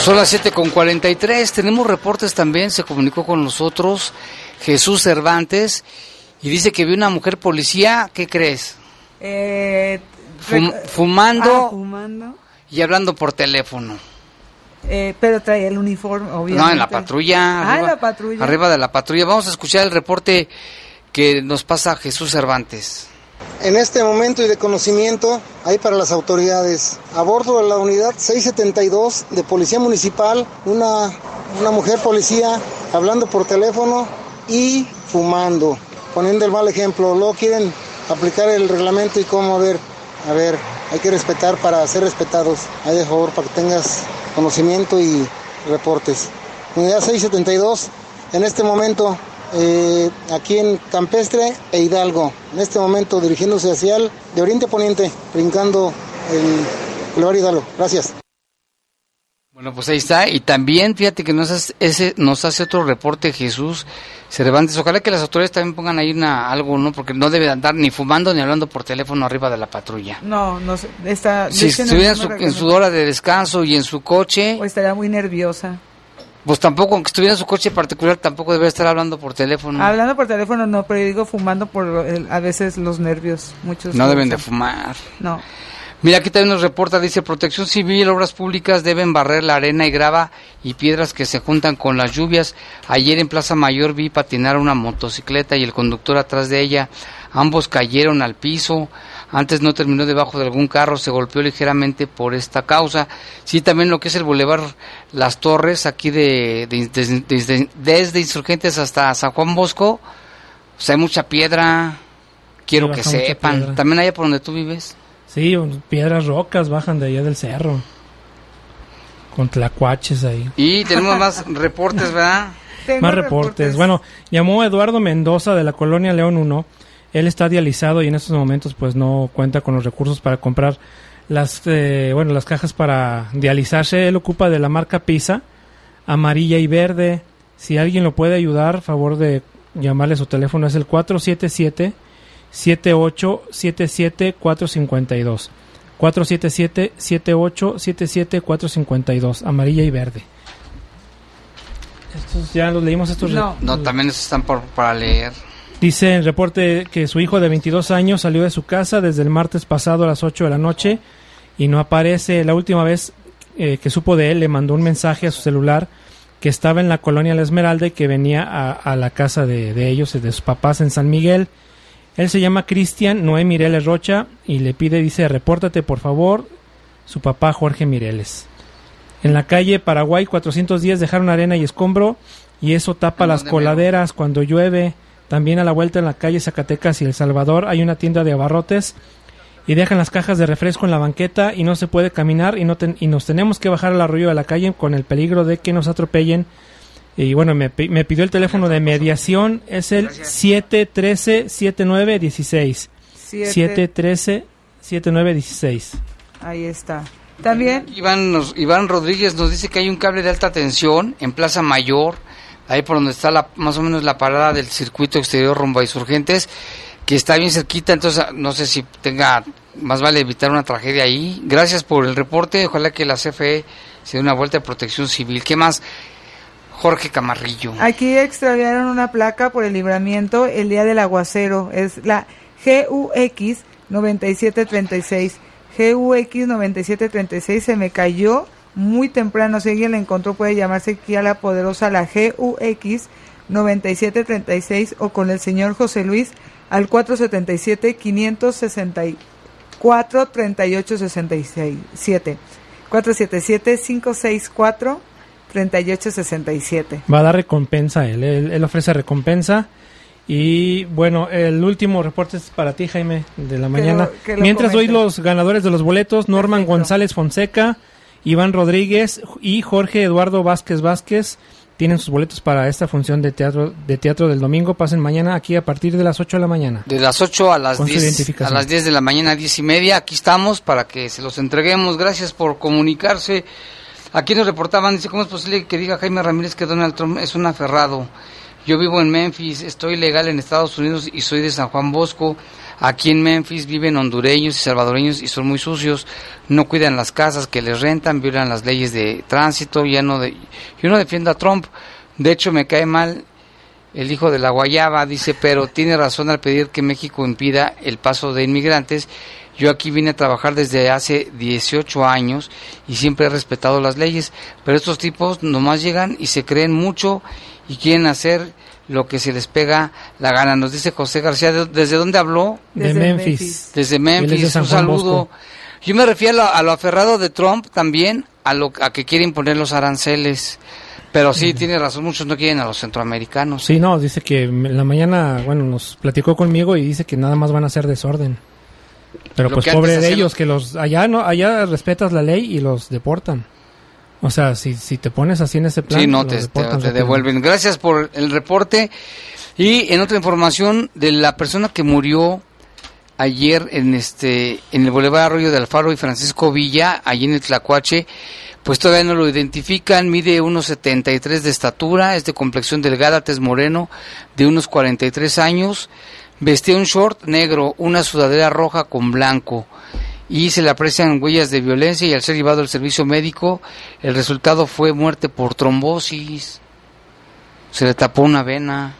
Son las 7 con 43. Tenemos reportes también. Se comunicó con nosotros Jesús Cervantes, y dice que vio una mujer policía, ¿qué crees? Eh, Fum- fumando, Ah, fumando. y hablando por teléfono. Eh, pero traía el uniforme, obviamente. No, en la patrulla. Ah, en la patrulla. Arriba de la patrulla. Vamos a escuchar el reporte que nos pasa Jesús Cervantes. En este momento y de conocimiento hay para las autoridades. A bordo de la unidad 672 de Policía Municipal, una, una mujer policía hablando por teléfono y fumando, poniendo el mal ejemplo. Luego quieren aplicar el reglamento y cómo, a ver, a ver, hay que respetar para ser respetados. Ahí de favor para que tengas conocimiento y reportes. Unidad 672, en este momento eh, aquí en Campestre e Hidalgo. En este momento dirigiéndose hacia el de Oriente a Poniente, brincando el Boulevard Hidalgo. Gracias. Bueno, pues ahí está. Y también, fíjate que nos hace, ese, nos hace otro reporte Jesús Cervantes. Ojalá que las autoridades también pongan ahí una, algo, ¿no? Porque no debe andar ni fumando ni hablando por teléfono arriba de la patrulla. No, no sé, está... Si estuviera en su, en su hora de descanso y en su coche, O estaría muy nerviosa. Pues tampoco, aunque estuviera en su coche particular, tampoco debería estar hablando por teléfono. Hablando por teléfono no, pero yo digo fumando por el- a veces los nervios. Muchos No deben de fumar. No. Mira, aquí también nos reporta, dice, Protección Civil, Obras Públicas deben barrer la arena y grava y piedras que se juntan con las lluvias. Ayer en Plaza Mayor vi patinar una motocicleta y el conductor atrás de ella. Ambos cayeron al piso. Antes no terminó debajo de algún carro, se golpeó ligeramente por esta causa. Sí, también lo que es el Boulevard Las Torres, aquí de, de- desde- Insurgentes hasta San Juan Bosco, pues hay mucha piedra. Quiero Sí, que sepan. piedra. También allá por donde tú vives. Sí, piedras rocas bajan de allá del cerro. Con tlacuaches ahí. Y tenemos más reportes, ¿verdad? Más reportes. Bueno, llamó Eduardo Mendoza de la colonia León 1. Él está dializado y en estos momentos pues no cuenta con los recursos para comprar las eh, bueno las cajas para dializarse. Él ocupa de la marca Pisa, amarilla y verde. Si alguien lo puede ayudar, favor de llamarle su teléfono es el 477 7877 452. 477 7877 452, amarilla y verde. Estos ya los leímos estos No, también esos están por, para leer. Dice en reporte que su hijo de 22 años salió de su casa desde el martes pasado a las 8 de la noche y no aparece. La última vez eh, que supo de él le mandó un mensaje a su celular que estaba en la colonia La Esmeralda y que venía a, a la casa de, de ellos, de sus papás en San Miguel. Él se llama Cristian Noé Mireles Rocha y le pide, dice, repórtate por favor, su papá Jorge Mireles. En la calle Paraguay 410 dejaron arena y escombro y eso tapa las coladeras cuando llueve. También a la vuelta en la calle Zacatecas y El Salvador hay una tienda de abarrotes y dejan las cajas de refresco en la banqueta y no se puede caminar y, no ten- y nos tenemos que bajar al arroyo de la calle con el peligro de que nos atropellen. Y bueno, me, pi- me pidió el teléfono de mediación, es el 713-7916. Siete- 713-7916. Ahí está. También Iván, nos- Iván Rodríguez nos dice que hay un cable de alta tensión en Plaza Mayor, ahí por donde está la, más o menos la parada del circuito exterior rumbo a Insurgentes, que está bien cerquita, entonces ah, no sé si tenga, más vale evitar una tragedia ahí. Gracias por el reporte, ojalá que la CFE se dé una vuelta de protección civil. ¿Qué más? Jorge Camarrillo. Aquí extraviaron una placa por el libramiento el día del aguacero. Es la GUX 9736. GUX 9736 se me cayó muy temprano. Si alguien la encontró, puede llamarse aquí a la poderosa la GUX 9736 o con el señor José Luis al 477 564 3867. 477 564 3867. Va a dar recompensa él, él, él ofrece recompensa. Y bueno, el último reporte es para ti, Jaime, de la mañana. que lo Mientras doy comente. los ganadores de los boletos, Norman González Fonseca, Iván Rodríguez y Jorge Eduardo Vázquez Vázquez tienen sus boletos para esta función de teatro de teatro del domingo. Pasen mañana aquí a partir de las 8 de la mañana. De las 8 a las Con su 10, a las 10 de la mañana, 10 y media, aquí estamos para que se los entreguemos. Gracias por comunicarse. Aquí nos reportaban, dice, ¿cómo es posible que diga Jaime Ramírez que Donald Trump es un aferrado? Yo vivo en Memphis, estoy legal en Estados Unidos y soy de San Juan Bosco. Aquí en Memphis viven hondureños y salvadoreños y son muy sucios, no cuidan las casas que les rentan, violan las leyes de tránsito, ya no de, yo no defiendo a Trump, de hecho me cae mal el hijo de la guayaba, dice, pero tiene razón al pedir que México impida el paso de inmigrantes. Yo aquí vine a trabajar desde hace 18 años y siempre he respetado las leyes, pero estos tipos nomás llegan y se creen mucho y quieren hacer lo que se les pega la gana. Nos dice José García, ¿de- ¿desde dónde habló? De Desde Memphis. Memphis. Desde de Memphis, un saludo. Bosco. Yo me refiero a lo, a lo aferrado de Trump también, a lo a que quiere imponer los aranceles. Pero sí, tiene razón, muchos no quieren a los centroamericanos. Sí, no, dice que en la mañana, bueno, nos platicó conmigo y dice que nada más van a hacer desorden. Pero Lo pues pobre de hacían- ellos, que los allá no allá respetas la ley y los deportan. O sea, si, si te pones así en ese plan, Sí, no, te, devuelven. Gracias por el reporte. Y en otra información de la persona que murió ayer en este en el Boulevard Arroyo de Alfaro y Francisco Villa, allí en el Tlacuache, pues todavía no lo identifican, mide unos 73 de estatura, es de complexión delgada, tez moreno, de unos 43 años, vestía un short negro, una sudadera roja con blanco y se le aprecian huellas de violencia y al ser llevado al servicio médico, el resultado fue muerte por trombosis. Se le tapó una vena.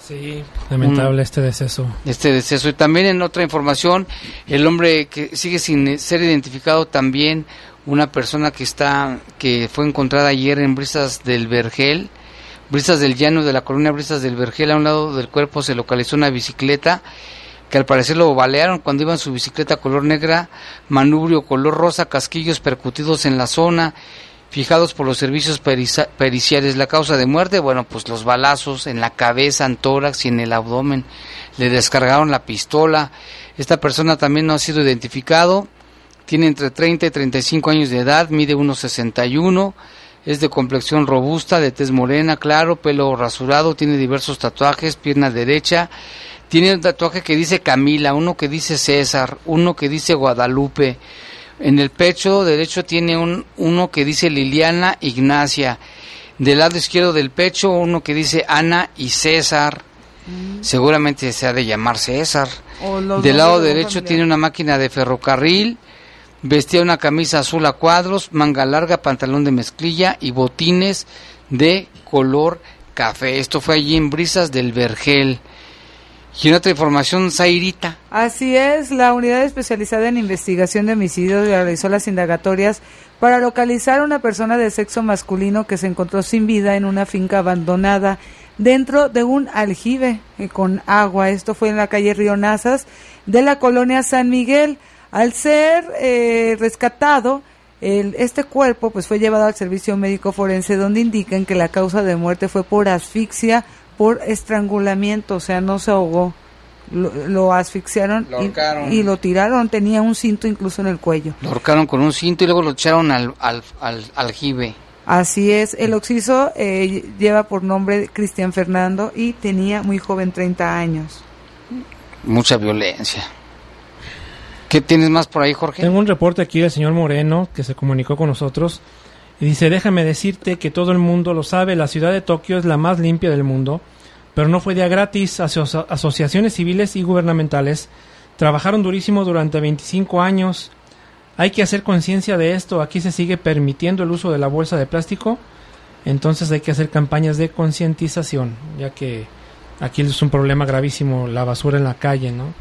Sí, lamentable este deceso. Este deceso. Y también en otra información, el hombre que sigue sin ser identificado también, una persona que está, que fue encontrada ayer en Brisas del Vergel, Brisas del Llano de la colonia Brisas del Vergel, a un lado del cuerpo se localizó una bicicleta que al parecer lo balearon cuando iba en su bicicleta color negra, manubrio color rosa, casquillos percutidos en la zona, fijados por los servicios periciales. La causa de muerte, bueno, pues los balazos en la cabeza, en tórax y en el abdomen. Le descargaron la pistola. Esta persona también no ha sido identificado. Tiene entre 30 y 35 años de edad, mide 1,61. Es de complexión robusta, de tez morena, claro, pelo rasurado, tiene diversos tatuajes, pierna derecha. Tiene un tatuaje que dice Camila, uno que dice César, uno que dice Guadalupe. En el pecho derecho tiene un, uno que dice Liliana Ignacia. Del lado izquierdo del pecho uno que dice Ana y César. Seguramente se ha de llamar César. Del lado de derecho tiene una máquina de ferrocarril. Vestía una camisa azul a cuadros, manga larga, pantalón de mezclilla y botines de color café. Esto fue allí en Brisas del Vergel. Y otra Zairita. Así es, la unidad especializada en investigación de homicidios realizó las indagatorias para localizar a una persona de sexo masculino que se encontró sin vida en una finca abandonada dentro de un aljibe eh, con agua. Esto fue en la calle Río Nazas de la colonia San Miguel. Al ser eh, rescatado, el- este cuerpo pues fue llevado al servicio médico forense donde indican que la causa de muerte fue por asfixia por estrangulamiento, o sea, no se ahogó. Lo, lo asfixiaron Lo y- y, lo tiraron, tenía un cinto incluso en el cuello. Lo ahorcaron con un cinto y luego lo echaron al, al, al aljibe. Así es, el occiso eh, lleva por nombre Cristian Fernando y tenía muy joven 30 años. Mucha violencia. ¿Qué tienes más por ahí, Jorge? Tengo un reporte aquí del señor Moreno que se comunicó con nosotros y dice, déjame decirte que todo el mundo lo sabe, la ciudad de Tokio es la más limpia del mundo, pero no fue día gratis. Aso- asociaciones civiles y gubernamentales trabajaron durísimo durante 25 años. Hay que hacer conciencia de esto, aquí se sigue permitiendo el uso de la bolsa de plástico, entonces hay que hacer campañas de concientización, ya que aquí es un problema gravísimo la basura en la calle, ¿no?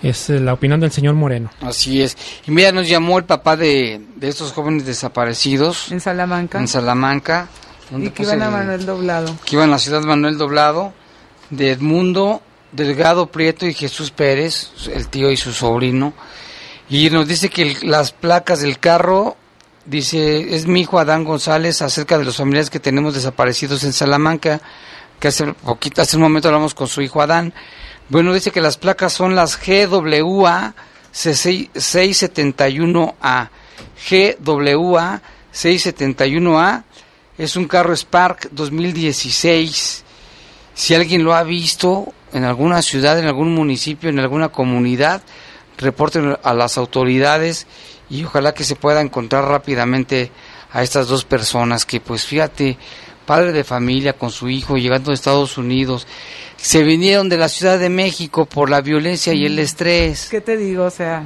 Es eh, la opinión del señor Moreno. Así es. Y mira, nos llamó el papá de, de estos jóvenes desaparecidos En Salamanca. en Salamanca. Y que iban a el- Manuel Doblado. que iban a la ciudad Manuel Doblado, de Edmundo Delgado Prieto y Jesús Pérez, el tío y su sobrino. Y nos dice que el- las placas del carro, dice, es mi hijo Adán González, acerca de los familiares que tenemos desaparecidos en Salamanca, que hace poquito, hace un momento hablamos con su hijo Adán. Bueno, dice que las placas son las GWA 671A. GWA 671A es un carro Spark 2016. Si alguien lo ha visto en alguna ciudad, en algún municipio, en alguna comunidad, reporten a las autoridades y ojalá que se pueda encontrar rápidamente a estas dos personas que pues fíjate, padre de familia con su hijo llegando de Estados Unidos, se vinieron de la Ciudad de México por la violencia y el estrés ¿Qué te digo? O sea,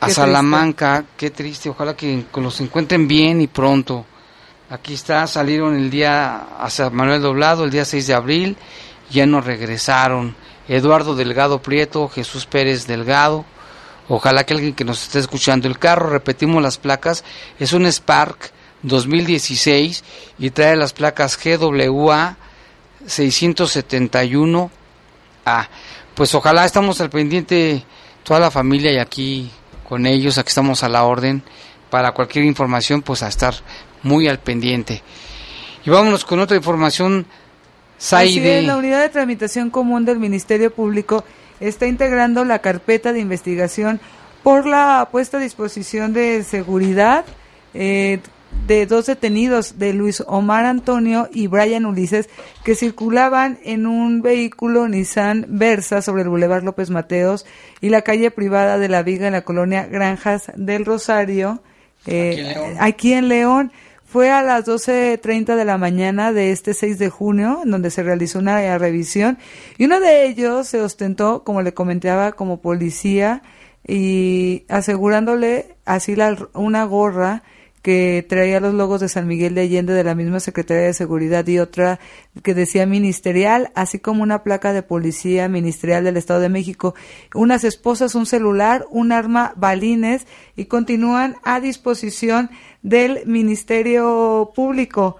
a Salamanca, qué triste, ojalá que los encuentren bien y pronto. Aquí está, salieron el día hacia Manuel Doblado, el día 6 de abril, ya no regresaron. Eduardo Delgado Prieto, Jesús Pérez Delgado. Ojalá que alguien que nos esté escuchando. El carro, repetimos las placas, es un Spark 2016 y trae las placas GWA 671A. Pues ojalá estamos al pendiente toda la familia y aquí con ellos, aquí estamos a la orden para cualquier información, pues a estar muy al pendiente. Y vámonos con otra información. Saide. la unidad de tramitación común del Ministerio Público está integrando la carpeta de investigación por la puesta a disposición de seguridad eh, de dos detenidos, de Luis Omar Antonio y Brian Ulises, que circulaban en un vehículo Nissan Versa sobre el Boulevard López Mateos y la calle privada de la Viga en la colonia Granjas del Rosario, eh, aquí en León. Fue a las 12.30 de la mañana de este 6 de junio, en donde se realizó una revisión, y uno de ellos se ostentó, como le comentaba, como policía, y asegurándole así la, una gorra que traía los logos de San Miguel de Allende de la misma Secretaría de Seguridad y otra que decía ministerial, así como una placa de policía ministerial del Estado de México, unas esposas, un celular, un arma, balines y continúan a disposición del Ministerio Público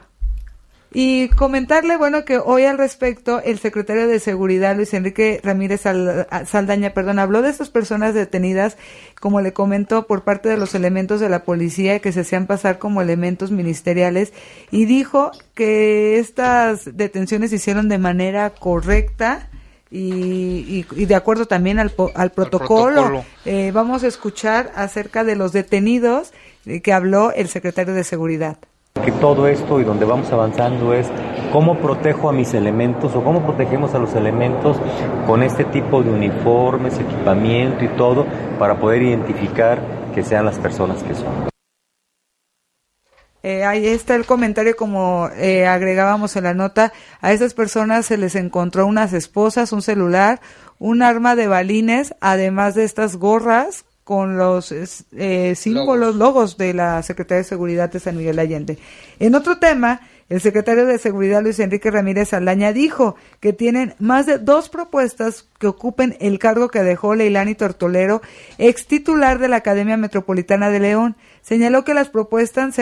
y comentarle, bueno, que hoy al respecto el secretario de Seguridad, Luis Enrique Ramírez Saldaña, perdón, habló de estas personas detenidas, como le comentó, por parte de los elementos de la policía que se hacían pasar como elementos ministeriales y dijo que estas detenciones se hicieron de manera correcta. Y, de acuerdo también al, al protocolo, Eh, vamos a escuchar acerca de los detenidos que habló el secretario de Seguridad que todo esto y donde vamos avanzando es cómo protejo a mis elementos o cómo protegemos a los elementos con este tipo de uniformes, equipamiento y todo para poder identificar que sean las personas que son. Eh, ahí está el comentario como eh, agregábamos en la nota, a esas personas se les encontró unas esposas, un celular, un arma de balines, además de estas gorras con los eh, símbolos, logos. de la Secretaría de Seguridad de San Miguel Allende. En otro tema, el secretario de Seguridad Luis Enrique Ramírez Aldaña dijo que tienen más de dos propuestas que ocupen el cargo que dejó Leilani Tortolero, ex titular de la Academia Metropolitana de León. Señaló que las propuestas,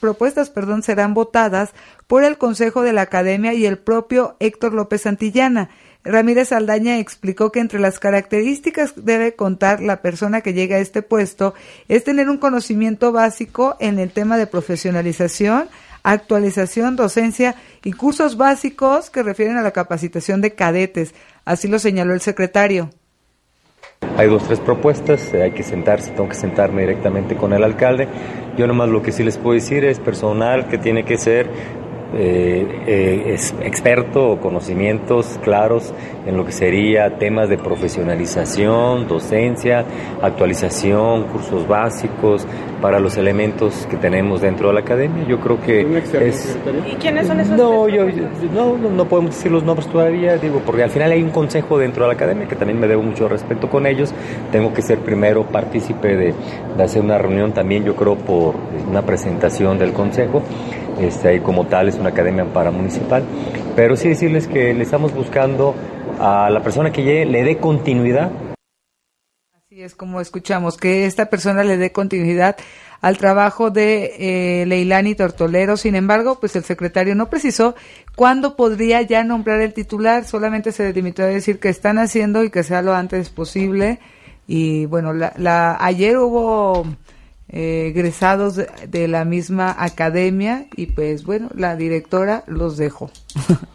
propuestas perdón, serán votadas por el Consejo de la Academia y el propio Héctor López Santillana. Ramírez Aldaña explicó que entre las características debe contar la persona que llega a este puesto es tener un conocimiento básico en el tema de profesionalización, actualización, docencia y cursos básicos que refieren a la capacitación de cadetes. Así lo señaló el secretario. Hay dos, tres propuestas, hay que sentarse, tengo que sentarme directamente con el alcalde. Yo nomás lo que sí les puedo decir es personal que tiene que ser eh, eh, es experto o conocimientos claros en lo que sería temas de profesionalización, docencia, actualización, cursos básicos para los elementos que tenemos dentro de la academia. Yo creo que es... ¿Y quiénes son esos? No, yo, no, no, podemos decir los nombres todavía, digo, porque al final hay un consejo dentro de la academia que también me debo mucho respeto con ellos. Tengo que ser primero partícipe de, de hacer una reunión también, yo creo, por una presentación del consejo este, ahí como tal es una academia paramunicipal, pero sí decirles que le estamos buscando a la persona que llegue, le dé continuidad. Así es como escuchamos, que esta persona le dé continuidad al trabajo de eh, Leilani Tortolero. Sin embargo, pues el secretario no precisó cuándo podría ya nombrar el titular, solamente se limitó a decir que están haciendo y que sea lo antes posible. Y bueno, la, la ayer hubo eh, egresados de, la misma academia y pues bueno, la directora los dejó.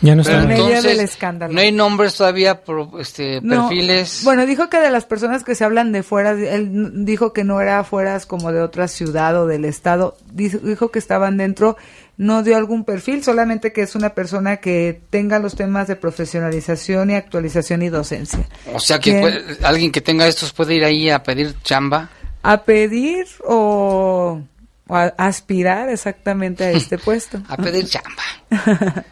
Ya no está. del escándalo. No hay nombres todavía, este, perfiles. Bueno, dijo que de las personas que se hablan de fuera, él dijo que no era fuera como de otra ciudad o del estado, dijo, que estaban dentro, no dio algún perfil, solamente que es una persona que tenga los temas de profesionalización y actualización y docencia. O sea que alguien que tenga estos puede ir ahí a pedir chamba a pedir o, a aspirar exactamente a este puesto. a pedir chamba.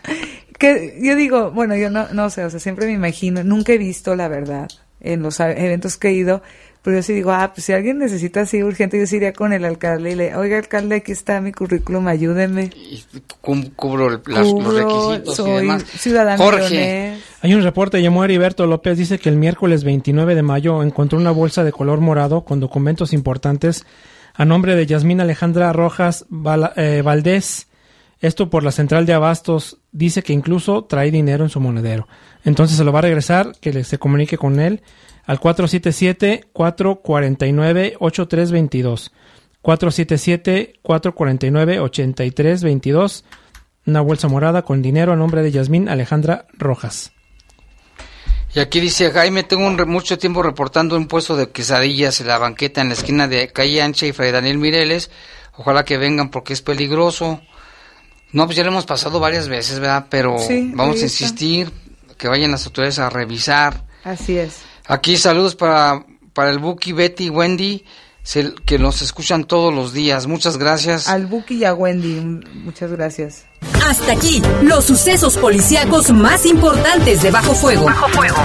que yo digo, bueno, yo no, no sé, o sea, siempre me imagino, nunca he visto la verdad en los eventos que he ido, Pero yo sí digo, ah, pues si alguien necesita así urgente, yo sí iría con el alcalde y le, oiga, alcalde, aquí está mi currículum, ayúdeme. Cum- cubro el- las- Cubro, los requisitos y soy demás. ciudadano Jorge, leonés. Hay un reporte, llamó Heriberto López, dice que el miércoles 29 de mayo encontró una bolsa de color morado con documentos importantes a nombre de Yasmín Alejandra Rojas Val- eh, Valdés. Esto por la central de abastos. Dice que incluso trae dinero en su monedero. Entonces se lo va a regresar, que le- se comunique con él al 477-449-8322. 477-449-8322. Una bolsa morada con dinero a nombre de Yasmín Alejandra Rojas. Y aquí dice Jaime, tengo un re- mucho tiempo reportando un puesto de quesadillas en la banqueta en la esquina de Calle Ancha y Fray Daniel Mireles. Ojalá que vengan porque es peligroso. No, pues ya lo hemos pasado varias veces, ¿verdad? Pero Sí, vamos a insistir que vayan las autoridades a revisar. Así es. Aquí saludos para, para el Buki, Betty, Wendy, se- que nos escuchan todos los días. Muchas gracias. Al Buki y a Wendy, muchas gracias. Hasta aquí, los sucesos policíacos más importantes de Bajo Fuego. Bajo Fuego.